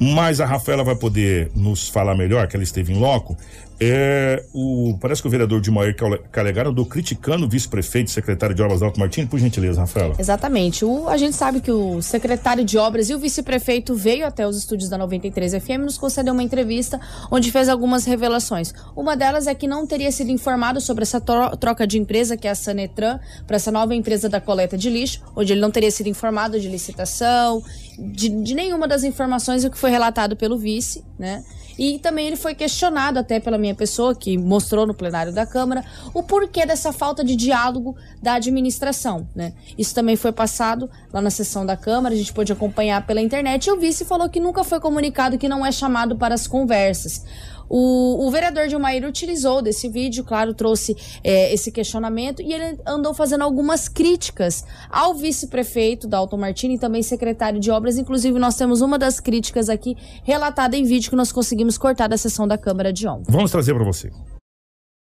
Mas a Rafaela vai poder nos falar melhor, que ela esteve em loco, é, o, parece que o vereador de Maior Calegaro andou criticando o vice-prefeito e secretário de obras Alto Martins, por gentileza, Rafaela. Exatamente. O, a gente sabe que o secretário de obras e o vice-prefeito veio até os estúdios da 93 FM nos concedeu uma entrevista onde fez algumas revelações. Uma delas é que não teria sido informado sobre essa troca de empresa, que é a Sanetran, para essa nova empresa da coleta de lixo, onde ele não teria sido informado de licitação, de, de nenhuma das informações o que foi relatado pelo vice, né? E também ele foi questionado até pela minha pessoa, que mostrou no plenário da Câmara, o porquê dessa falta de diálogo da administração. Né? Isso também foi passado lá na sessão da Câmara, a gente pôde acompanhar pela internet. E o vice falou que nunca foi comunicado que não é chamado para as conversas. O, o vereador Dilmair utilizou desse vídeo, claro, trouxe é, esse questionamento e ele andou fazendo algumas críticas ao vice-prefeito Dalton Martini e também secretário de obras. Inclusive, nós temos uma das críticas aqui relatada em vídeo que nós conseguimos cortar da sessão da Câmara de ontem. Vamos trazer para você.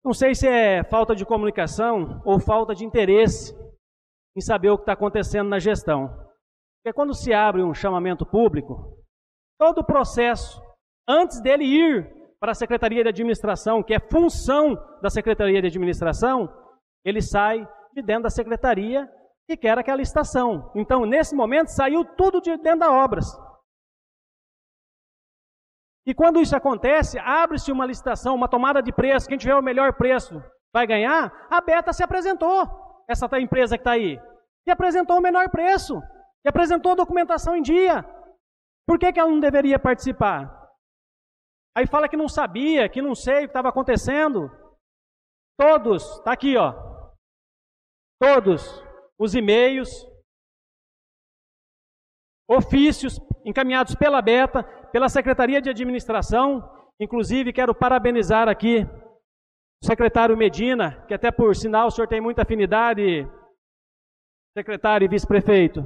Não sei se é falta de comunicação ou falta de interesse em saber o que está acontecendo na gestão. Porque quando se abre um chamamento público, todo o processo, antes dele ir para a Secretaria de Administração, que é função da Secretaria de Administração, ele sai de dentro da Secretaria e quer aquela licitação. Então, nesse momento, saiu tudo de dentro da obras. E quando isso acontece, abre-se uma licitação, uma tomada de preço, quem tiver o melhor preço vai ganhar. A Beta se apresentou, essa empresa que está aí, e apresentou o menor preço. E apresentou a documentação em dia. Por que, que ela não deveria participar? Aí fala que não sabia, que não sei o que estava acontecendo. Todos, está aqui, ó. Todos os e-mails, ofícios encaminhados pela Beta, pela Secretaria de Administração. Inclusive, quero parabenizar aqui o secretário Medina, que até por sinal o senhor tem muita afinidade, secretário e vice-prefeito,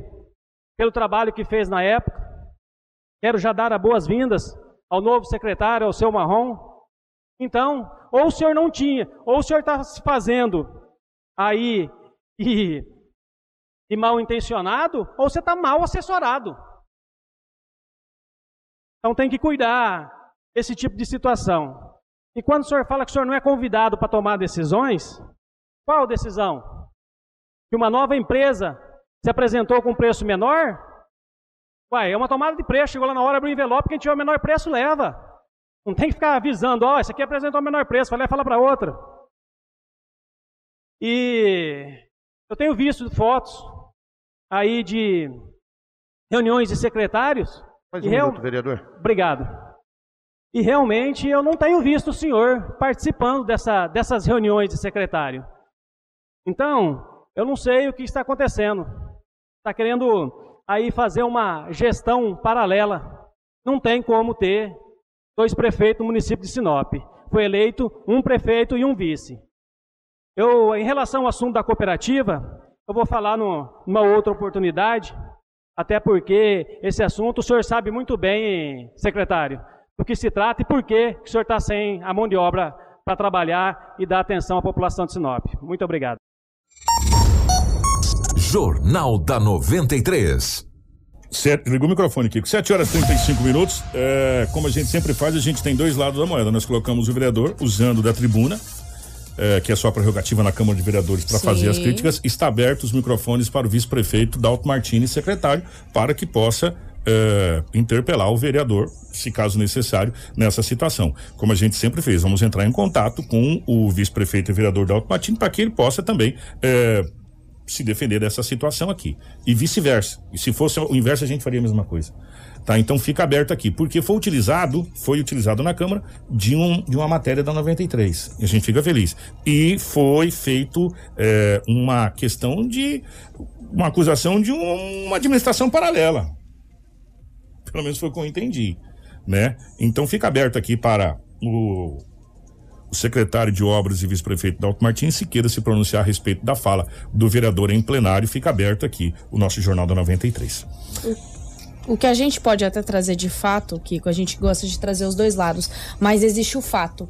pelo trabalho que fez na época. Quero já dar as boas-vindas ao novo secretário, ao seu Marrom. Então, ou o senhor não tinha, ou o senhor está se fazendo aí e, e mal intencionado, ou você está mal assessorado. Então tem que cuidar esse tipo de situação. E quando o senhor fala que o senhor não é convidado para tomar decisões, qual decisão? Que uma nova empresa se apresentou com preço menor? Uai, é uma tomada de preço, chegou lá na hora, abriu o envelope, quem tiver o menor preço leva. Não tem que ficar avisando, ó, oh, esse aqui apresentou o menor preço, vai lá e fala para outra. E eu tenho visto fotos aí de reuniões de secretários mais um real... minuto, vereador. Obrigado. E realmente eu não tenho visto o senhor participando dessa, dessas reuniões de secretário. Então, eu não sei o que está acontecendo. Está querendo aí fazer uma gestão paralela. Não tem como ter dois prefeitos no município de Sinop. Foi eleito um prefeito e um vice. Eu, em relação ao assunto da cooperativa, eu vou falar no, numa outra oportunidade. Até porque esse assunto o senhor sabe muito bem, secretário, do que se trata e por que o senhor está sem a mão de obra para trabalhar e dar atenção à população de Sinop. Muito obrigado. Jornal da 93. Certo, ligou o microfone, Kiko. 7 horas e 35 minutos. É, como a gente sempre faz, a gente tem dois lados da moeda. Nós colocamos o vereador usando da tribuna é, que é sua prerrogativa na Câmara de Vereadores para fazer as críticas, está aberto os microfones para o vice-prefeito Dalto Martins, secretário, para que possa é, interpelar o vereador, se caso necessário, nessa situação. Como a gente sempre fez, vamos entrar em contato com o vice-prefeito e vereador Dalto Martins para que ele possa também é, se defender dessa situação aqui. E vice-versa. E se fosse o inverso, a gente faria a mesma coisa. Tá? Então fica aberto aqui, porque foi utilizado, foi utilizado na Câmara de, um, de uma matéria da 93. E a gente fica feliz. E foi feito é, uma questão de uma acusação de um, uma administração paralela. Pelo menos foi o que eu entendi. Né? Então fica aberto aqui para o, o secretário de Obras e vice-prefeito Dalto Martins, se queira se pronunciar a respeito da fala do vereador em plenário, fica aberto aqui o nosso Jornal da 93. O que a gente pode até trazer de fato, Kiko, a gente gosta de trazer os dois lados, mas existe o fato.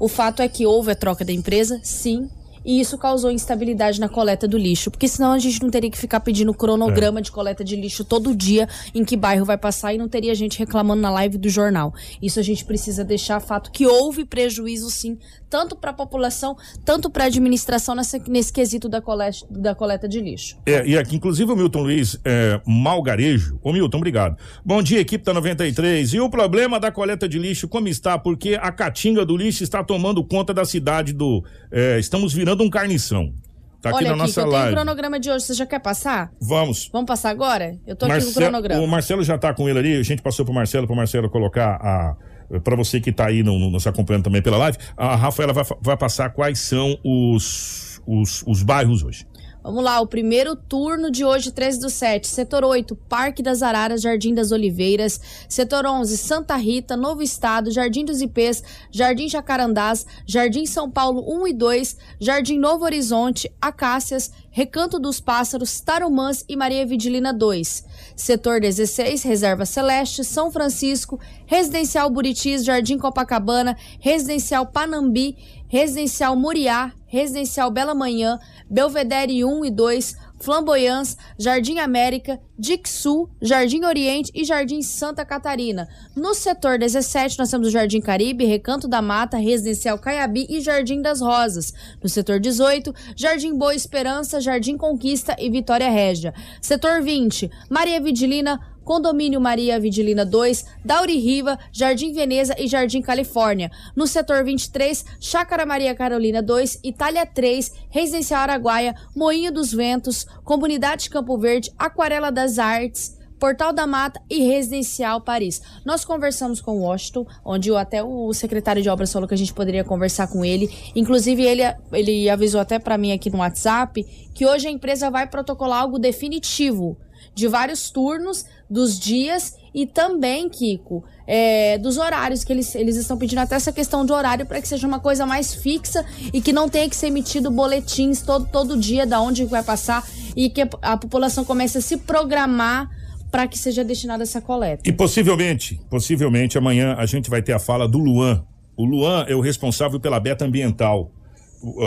O fato é que houve a troca da empresa, sim, e isso causou instabilidade na coleta do lixo, porque senão a gente não teria que ficar pedindo cronograma é. de coleta de lixo todo dia, em que bairro vai passar e não teria gente reclamando na live do jornal. Isso a gente precisa deixar fato que houve prejuízo sim, tanto para a população, tanto para a administração nessa, nesse quesito da coleta, da coleta de lixo. É, e aqui, inclusive, o Milton Luiz é, Malgarejo. Ô, Milton, obrigado. Bom dia, equipe da 93. E o problema da coleta de lixo, como está? Porque a caatinga do lixo está tomando conta da cidade do. É, estamos virando um carnição. Tá aqui Olha, na Kiko, nossa eu live. tenho o cronograma de hoje. Você já quer passar? Vamos. Vamos passar agora? Eu tô aqui com o cronograma. O Marcelo já tá com ele ali. A gente passou pro Marcelo, pro Marcelo colocar a para você que está aí no, no, nos acompanhando também pela live, a Rafaela vai, vai passar quais são os, os, os bairros hoje. Vamos lá, o primeiro turno de hoje, 13 do 7. Setor 8, Parque das Araras, Jardim das Oliveiras. Setor 11, Santa Rita, Novo Estado, Jardim dos Ipês, Jardim Jacarandás, Jardim São Paulo 1 e 2, Jardim Novo Horizonte, Acácias, Recanto dos Pássaros, Tarumãs e Maria Vidilina 2. Setor 16, Reserva Celeste, São Francisco, Residencial Buritis, Jardim Copacabana, Residencial Panambi, Residencial Muriá, Residencial Bela Manhã, Belvedere 1 e 2, Flamboyance, Jardim América, Dixu, Jardim Oriente e Jardim Santa Catarina. No setor 17, nós temos o Jardim Caribe, Recanto da Mata, Residencial Caiabi e Jardim das Rosas. No setor 18, Jardim Boa Esperança, Jardim Conquista e Vitória Régia. Setor 20, Maria Vidilina, Condomínio Maria Vidilina 2, Dauri Riva, Jardim Veneza e Jardim Califórnia. No setor 23, Chácara Maria Carolina 2, Itália 3, Residencial Araguaia, Moinho dos Ventos, Comunidade Campo Verde, Aquarela das Artes, Portal da Mata e Residencial Paris. Nós conversamos com o Washington, onde até o secretário de obras falou que a gente poderia conversar com ele. Inclusive, ele, ele avisou até para mim aqui no WhatsApp que hoje a empresa vai protocolar algo definitivo de vários turnos, dos dias e também, Kiko, é, dos horários, que eles, eles estão pedindo até essa questão de horário para que seja uma coisa mais fixa e que não tenha que ser emitido boletins todo, todo dia da onde vai passar e que a, população comece a se programar para que seja destinada essa coleta. E possivelmente, possivelmente amanhã a gente vai ter a fala do Luan. O Luan é o responsável pela beta ambiental.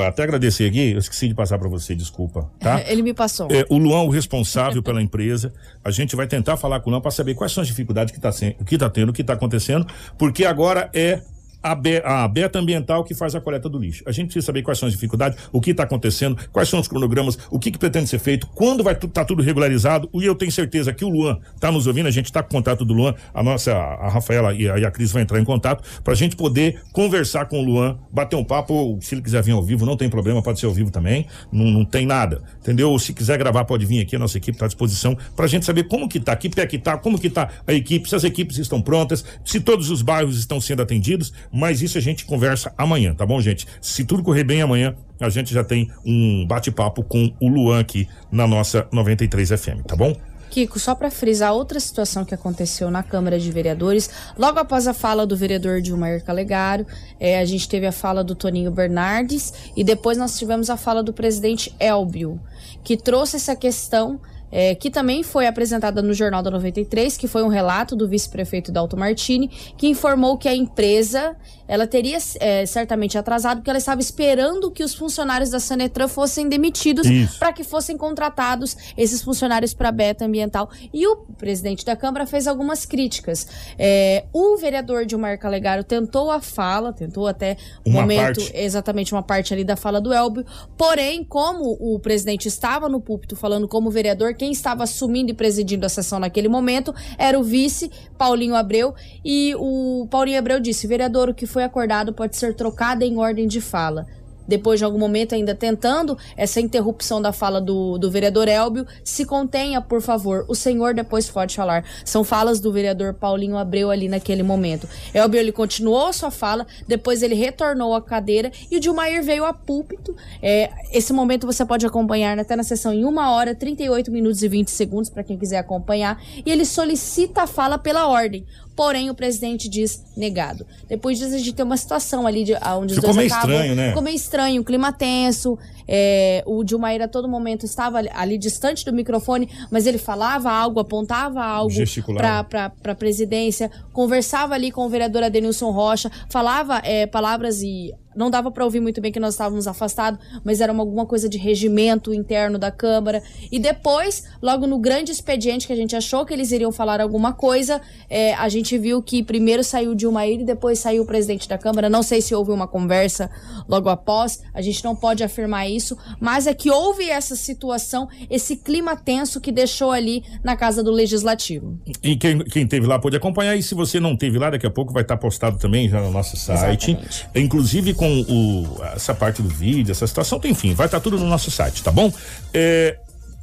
Até agradecer aqui, eu esqueci de passar para você, desculpa, tá? Ele me passou. É, o Luan, o responsável pela empresa, a gente vai tentar falar com o Luan para saber quais são as dificuldades que está tá tendo, o que está acontecendo, porque agora é a, a Beta Ambiental que faz a coleta do lixo. A gente precisa saber quais são as dificuldades, o que está acontecendo, quais são os cronogramas, o que, que pretende ser feito, quando vai estar tá tudo regularizado. E eu tenho certeza que o Luan está nos ouvindo, a gente está com contato do Luan, a nossa, a Rafaela e a, e a Cris vão entrar em contato para a gente poder conversar com o Luan, bater um papo. Se ele quiser vir ao vivo, não tem problema, pode ser ao vivo também, não, não tem nada, entendeu? Se quiser gravar, pode vir aqui, a nossa equipe está à disposição para a gente saber como que está, que pé que está, como que está a equipe, se as equipes estão prontas, se todos os bairros estão sendo atendidos, mas isso a gente conversa amanhã, tá bom, gente? Se tudo correr bem amanhã, a gente já tem um bate-papo com o Luan aqui na nossa 93 FM, tá bom? Kiko, só para frisar outra situação que aconteceu na Câmara de Vereadores, logo após a fala do vereador Dilmair Calegaro, é, a gente teve a fala do Toninho Bernardes e depois nós tivemos a fala do presidente Elbio, que trouxe essa questão é, que também foi apresentada no Jornal da 93, que foi um relato do vice-prefeito Dalton Martini, que informou que a empresa ela teria é, certamente atrasado, porque ela estava esperando que os funcionários da Sanetran fossem demitidos para que fossem contratados esses funcionários para a Beta Ambiental. E o presidente da Câmara fez algumas críticas. É, o vereador Dilmar Calegaro tentou a fala, tentou até um momento, parte. exatamente uma parte ali da fala do Elbio, porém, como o presidente estava no púlpito falando como vereador, quem estava assumindo e presidindo a sessão naquele momento era o vice, Paulinho Abreu, e o Paulinho Abreu disse: vereador, o que foi acordado pode ser trocada em ordem de fala depois de algum momento ainda tentando essa interrupção da fala do, do vereador Elbio, se contenha, por favor. O senhor depois pode falar. São falas do vereador Paulinho Abreu ali naquele momento. Elbio ele continuou a sua fala, depois ele retornou à cadeira e o Dilmair veio a púlpito. É, esse momento você pode acompanhar até na sessão em 1 hora, 38 minutos e 20 segundos, para quem quiser acompanhar. E ele solicita a fala pela ordem porém o presidente diz negado. Depois disso, a gente tem uma situação ali de, onde Ficou os dois meio acabam, estranho, né? Ficou meio estranho, o clima tenso, é, o Dilmair a todo momento estava ali, ali, distante do microfone, mas ele falava algo, apontava algo para a presidência, conversava ali com o vereador Adenilson Rocha, falava é, palavras e não dava para ouvir muito bem que nós estávamos afastados, mas era uma, alguma coisa de regimento interno da Câmara. E depois, logo no grande expediente que a gente achou que eles iriam falar alguma coisa, é, a gente viu que primeiro saiu Dilmair e depois saiu o presidente da Câmara. Não sei se houve uma conversa logo após, a gente não pode afirmar isso, mas é que houve essa situação, esse clima tenso que deixou ali na casa do Legislativo. E quem, quem teve lá pode acompanhar, e se você não teve lá, daqui a pouco vai estar postado também já no nosso site. Exatamente. Inclusive com o, essa parte do vídeo, essa situação, enfim, vai estar tá tudo no nosso site, tá bom? É,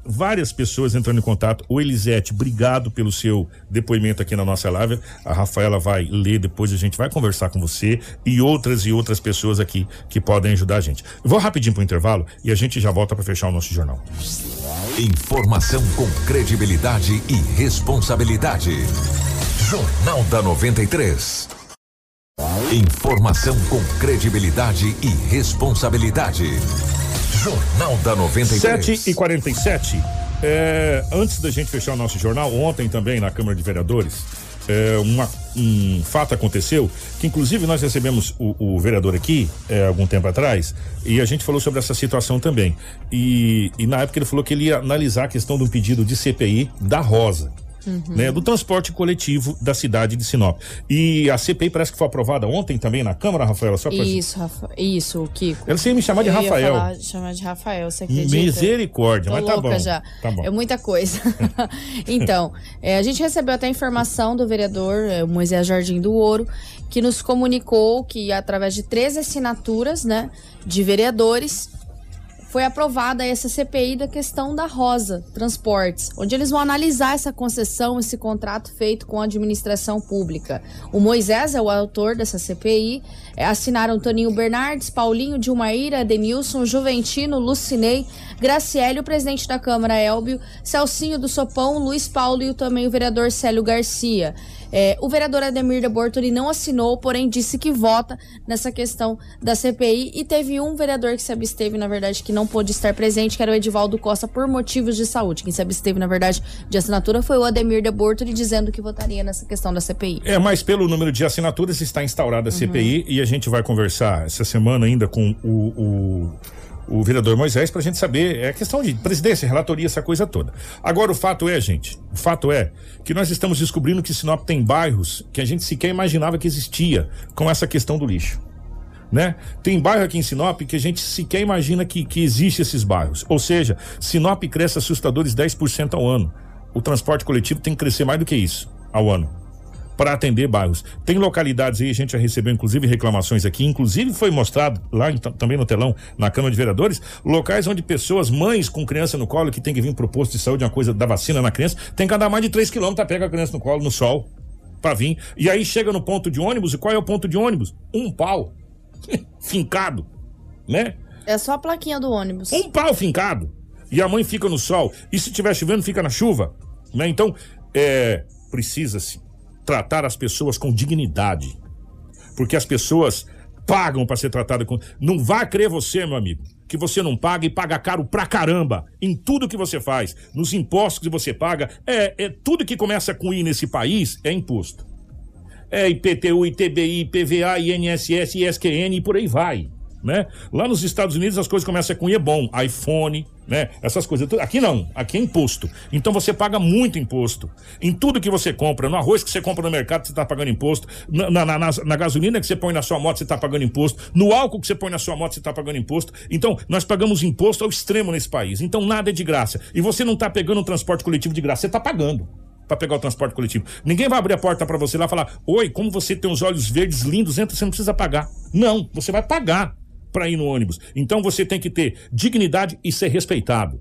várias pessoas entrando em contato. O Elisete, obrigado pelo seu depoimento aqui na nossa live. A Rafaela vai ler depois, a gente vai conversar com você e outras e outras pessoas aqui que podem ajudar a gente. vou rapidinho pro intervalo e a gente já volta para fechar o nosso jornal. Informação com credibilidade e responsabilidade. Jornal da 93. Informação com credibilidade e responsabilidade. Jornal da 93. 7 e 47 é, Antes da gente fechar o nosso jornal, ontem também na Câmara de Vereadores, é, uma, um fato aconteceu que, inclusive, nós recebemos o, o vereador aqui é, algum tempo atrás e a gente falou sobre essa situação também. E, e na época ele falou que ele ia analisar a questão do pedido de CPI da Rosa. Uhum. né, do transporte coletivo da cidade de Sinop. E a CPI parece que foi aprovada ontem também na Câmara, Rafaela, só Isso, Rafa, isso, Kiko. Ela ia me chamar de Eu Rafael. Falar, chamar de Rafael, você acredita? Misericórdia, Tô mas tá bom. já. Tá bom. É muita coisa. então, é, a gente recebeu até a informação do vereador é, Moisés Jardim do Ouro, que nos comunicou que através de três assinaturas, né, de vereadores, foi aprovada essa CPI da questão da Rosa Transportes, onde eles vão analisar essa concessão, esse contrato feito com a administração pública. O Moisés é o autor dessa CPI, é, assinaram Toninho Bernardes, Paulinho, Dilmaíra, Denilson, Juventino, Lucinei, Graciele, o presidente da Câmara, Elbio, Celcinho do Sopão, Luiz Paulo e também o vereador Célio Garcia. É, o vereador Ademir de Bortoli não assinou, porém disse que vota nessa questão da CPI e teve um vereador que se absteve, na verdade, que não pôde estar presente, que era o Edivaldo Costa, por motivos de saúde. Quem se absteve, na verdade, de assinatura foi o Ademir de Bortoli, dizendo que votaria nessa questão da CPI. É, mas pelo número de assinaturas está instaurada a CPI uhum. e a gente vai conversar essa semana ainda com o, o o vereador Moisés para a gente saber é questão de presidência, relatoria, essa coisa toda. Agora o fato é, gente, o fato é que nós estamos descobrindo que Sinop tem bairros que a gente sequer imaginava que existia com essa questão do lixo. Né? Tem bairro aqui em Sinop que a gente sequer imagina que, que existe esses bairros. Ou seja, Sinop cresce assustadores 10% ao ano. O transporte coletivo tem que crescer mais do que isso ao ano para atender bairros. Tem localidades aí, a gente já recebeu inclusive reclamações aqui, inclusive foi mostrado lá em, também no telão, na Câmara de Vereadores, locais onde pessoas, mães com criança no colo, que tem que vir pro posto de saúde, uma coisa da vacina na criança, tem que andar mais de 3 quilômetros para pegar a criança no colo, no sol, para vir. E aí chega no ponto de ônibus, e qual é o ponto de ônibus? Um pau. fincado, né? É só a plaquinha do ônibus. Um pau fincado. E a mãe fica no sol. E se tiver chovendo, fica na chuva. Né? Então, é, precisa-se tratar as pessoas com dignidade. Porque as pessoas pagam para ser tratada com. Não vá crer você, meu amigo, que você não paga e paga caro pra caramba em tudo que você faz, nos impostos que você paga. É, é tudo que começa com I nesse país é imposto. É IPTU, ITBI, IPVA, INSS, ISQN e por aí vai né? Lá nos Estados Unidos as coisas começam com I é bom, iPhone, né? Essas coisas. Aqui não, aqui é imposto. Então você paga muito imposto. Em tudo que você compra, no arroz que você compra no mercado, você está pagando imposto. Na, na, na, na, gasolina que você põe na sua moto, você está pagando imposto. No álcool que você põe na sua moto, você está pagando imposto. Então, nós pagamos imposto ao extremo nesse país. Então, nada é de graça. E você não está pegando um transporte coletivo de graça, você está pagando para pegar o transporte coletivo. Ninguém vai abrir a porta para você lá e falar: Oi, como você tem os olhos verdes lindos, entra, você não precisa pagar. Não, você vai pagar para ir no ônibus. Então você tem que ter dignidade e ser respeitado.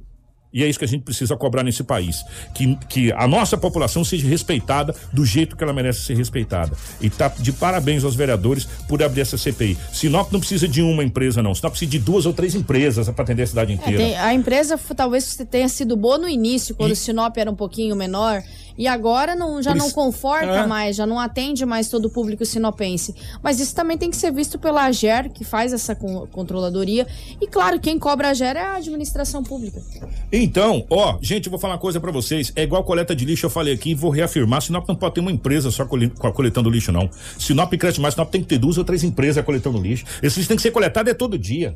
E é isso que a gente precisa cobrar nesse país. Que, que a nossa população seja respeitada do jeito que ela merece ser respeitada. E tá de parabéns aos vereadores por abrir essa CPI. Sinop não precisa de uma empresa, não. Sinop precisa de duas ou três empresas para atender a cidade é, inteira. É, tem, a empresa talvez tenha sido boa no início, quando e... Sinop era um pouquinho menor. E agora não, já não conforta é. mais, já não atende mais todo o público sinopense. Mas isso também tem que ser visto pela AGER, que faz essa controladoria. E claro, quem cobra a AGER é a administração pública. Então, ó, gente, eu vou falar uma coisa para vocês. É igual coleta de lixo, eu falei aqui, vou reafirmar. Sinop não pode ter uma empresa só coletando lixo, não. Sinop cresce mais, Sinop tem que ter duas ou três empresas coletando lixo. Esse lixo tem que ser coletado é todo dia.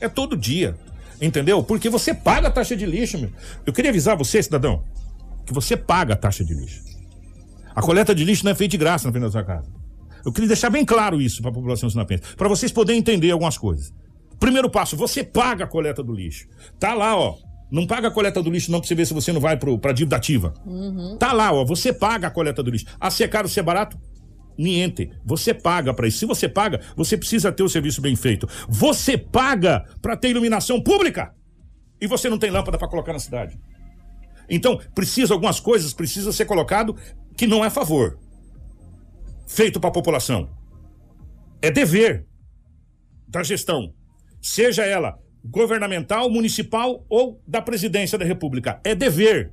É todo dia. Entendeu? Porque você paga a taxa de lixo, meu. Eu queria avisar você, cidadão que você paga a taxa de lixo. A coleta de lixo não é feita de graça na frente da sua casa. Eu queria deixar bem claro isso para a população sinapense, para vocês poderem entender algumas coisas. Primeiro passo, você paga a coleta do lixo. Tá lá, ó. Não paga a coleta do lixo não para você ver se você não vai para dívida ativa. Uhum. Tá lá, ó. Você paga a coleta do lixo. A ser caro, ser barato? Niente. Você paga para isso. Se você paga, você precisa ter o serviço bem feito. Você paga para ter iluminação pública. E você não tem lâmpada para colocar na cidade. Então, precisa algumas coisas, precisa ser colocado que não é favor. Feito para a população. É dever da gestão. Seja ela governamental, municipal ou da presidência da República. É dever.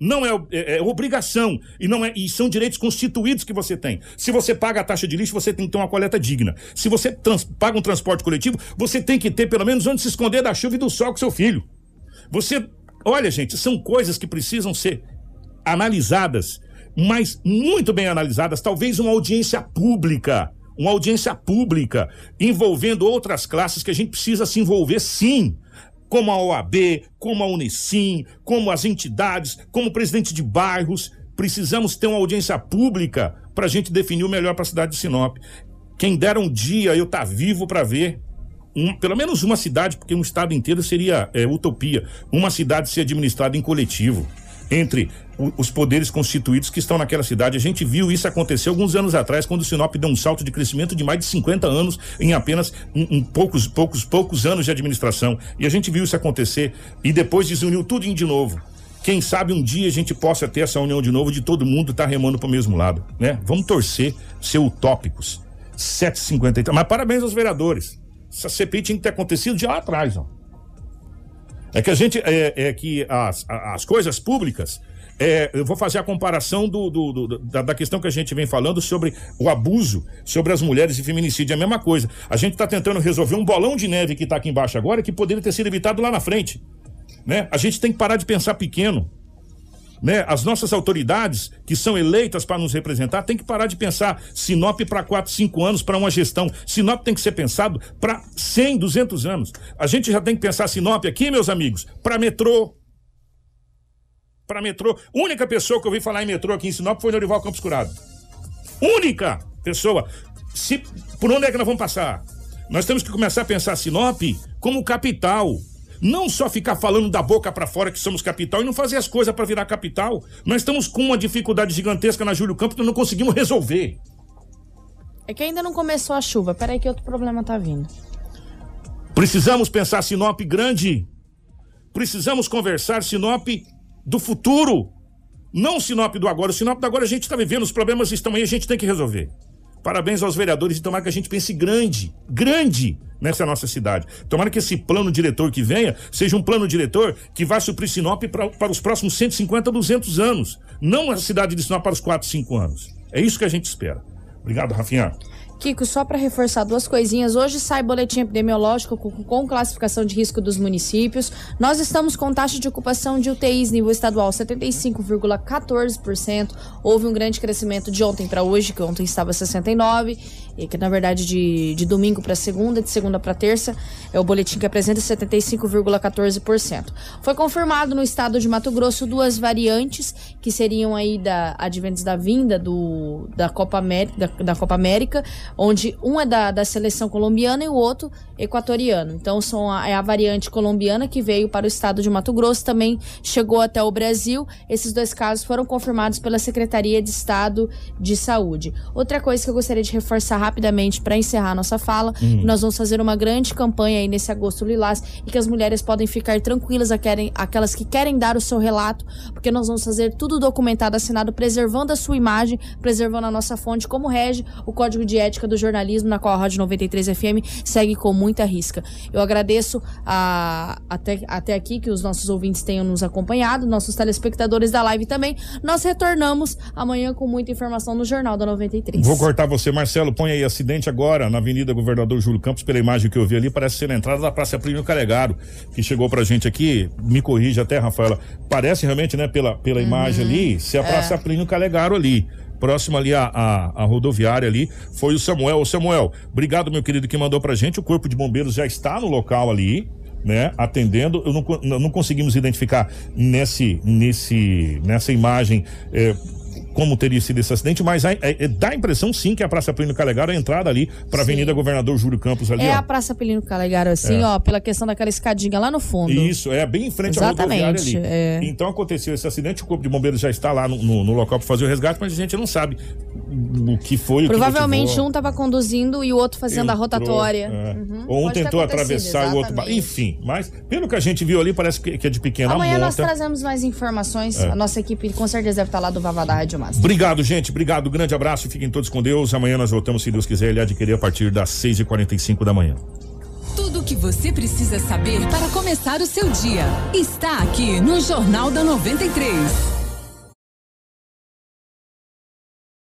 Não é, é, é, obrigação e não é e são direitos constituídos que você tem. Se você paga a taxa de lixo, você tem que ter uma coleta digna. Se você trans, paga um transporte coletivo, você tem que ter pelo menos onde se esconder da chuva e do sol com seu filho. Você Olha, gente, são coisas que precisam ser analisadas, mas muito bem analisadas, talvez uma audiência pública, uma audiência pública envolvendo outras classes que a gente precisa se envolver sim como a OAB, como a Unicim, como as entidades, como presidente de bairros, Precisamos ter uma audiência pública para a gente definir o melhor para a cidade de Sinop. Quem dera um dia eu estar tá vivo para ver um, pelo menos uma cidade, porque um estado inteiro seria é, utopia, uma cidade ser administrada em coletivo entre os poderes constituídos que estão naquela cidade. A gente viu isso acontecer alguns anos atrás, quando o Sinop deu um salto de crescimento de mais de 50 anos em apenas um, um poucos, poucos, poucos anos de administração. E a gente viu isso acontecer e depois desuniu tudo de novo. Quem sabe um dia a gente possa ter essa união de novo de todo mundo estar tá remando para o mesmo lado, né? Vamos torcer, ser utópicos. 753. Mas parabéns aos vereadores. Essa CPI tinha que ter acontecido de lá atrás, ó. É que a gente. É, é que as, as coisas públicas. É, eu vou fazer a comparação do, do, do da, da, questão que a gente vem falando sobre o abuso sobre as mulheres e feminicídio. É a mesma coisa. A gente está tentando resolver um bolão de neve que está aqui embaixo agora que poderia ter sido evitado lá na frente. Né? A gente tem que parar de pensar pequeno né? As nossas autoridades que são eleitas para nos representar tem que parar de pensar Sinop para 4, 5 anos para uma gestão. Sinop tem que ser pensado para 100, 200 anos. A gente já tem que pensar Sinop aqui, meus amigos, para metrô. Para metrô. Única pessoa que eu ouvi falar em metrô aqui em Sinop foi Norival Campos Curado. Única pessoa. Se, por onde é que nós vamos passar? Nós temos que começar a pensar Sinop como capital não só ficar falando da boca para fora que somos capital e não fazer as coisas para virar capital. Nós estamos com uma dificuldade gigantesca na Júlio Campos que não conseguimos resolver. É que ainda não começou a chuva. Peraí que outro problema tá vindo. Precisamos pensar Sinop grande. Precisamos conversar Sinop do futuro. Não Sinop do agora. O Sinop do agora a gente está vivendo, os problemas estão aí, a gente tem que resolver. Parabéns aos vereadores e tomara que a gente pense grande, grande nessa nossa cidade. Tomara que esse plano diretor que venha seja um plano diretor que vá suprir Sinop para os próximos 150, 200 anos. Não a cidade de Sinop para os 4, 5 anos. É isso que a gente espera. Obrigado, Rafinha. Kiko, só para reforçar duas coisinhas. Hoje sai boletim epidemiológico com, com, classificação de risco dos municípios. Nós estamos com taxa de ocupação de UTIs nível estadual 75,14%. Houve um grande crescimento de ontem para hoje, que ontem estava 69 e que na verdade de, de domingo para segunda, de segunda para terça, é o boletim que apresenta 75,14%. Foi confirmado no estado de Mato Grosso duas variantes que seriam aí da adventes da vinda do, da Copa América, da, da Copa América, onde um é da, da seleção colombiana e o outro equatoriano. Então são a, é a variante colombiana que veio para o estado de Mato Grosso, também chegou até o Brasil. Esses dois casos foram confirmados pela Secretaria de Estado de Saúde. Outra coisa que eu gostaria de reforçar rapidamente para encerrar nossa fala, hum. nós vamos fazer uma grande campanha aí nesse agosto lilás e que as mulheres podem ficar tranquilas, aquelas que querem dar o seu relato, porque nós vamos fazer tudo documentado, assinado, preservando a sua imagem, preservando a nossa fonte, como rege o Código de Ética do Jornalismo, na qual a Rádio 93 FM segue com muita risca. Eu agradeço a, até, até aqui que os nossos ouvintes tenham nos acompanhado, nossos telespectadores da live também. Nós retornamos amanhã com muita informação no Jornal da 93. Vou cortar você, Marcelo. Põe aí acidente agora na Avenida Governador Júlio Campos, pela imagem que eu vi ali, parece ser a entrada da Praça Plínio Calegaro, que chegou pra gente aqui. Me corrija até, Rafaela. Parece realmente, né, pela, pela uhum. imagem ali, ser a Praça é. Plínio Calegaro ali próximo ali à, à, à, rodoviária ali, foi o Samuel. Ô Samuel, obrigado, meu querido, que mandou pra gente. O Corpo de Bombeiros já está no local ali. Né, atendendo, eu não, não conseguimos identificar nesse, nesse, nessa imagem eh, como teria sido esse acidente, mas é, é, dá a impressão sim que a Praça Pelino Calegaro é a entrada ali para a Avenida Governador Júlio Campos ali. É ó. a Praça Pelino Calegaro, assim, é. ó, pela questão daquela escadinha lá no fundo. Isso, é bem em frente Exatamente, à rodoviária ali. É. Então aconteceu esse acidente, o Corpo de Bombeiros já está lá no, no, no local para fazer o resgate, mas a gente não sabe o que foi Provavelmente que um estava conduzindo e o outro fazendo Entrou, a rotatória. É. Uhum. Ou um tentou atravessar e o outro. Enfim, mas pelo que a gente viu ali, parece que, é de pequena Amanhã monta. nós trazemos mais informações. A nossa equipe com certeza deve estar lá do Vavá da Rádio Obrigado, gente gente, obrigado, grande abraço, fiquem todos com Deus. Amanhã nós voltamos, se Deus quiser, ele adquirir a partir das 6h45 da manhã. Tudo o que você precisa saber para começar o seu dia está aqui no Jornal da 93.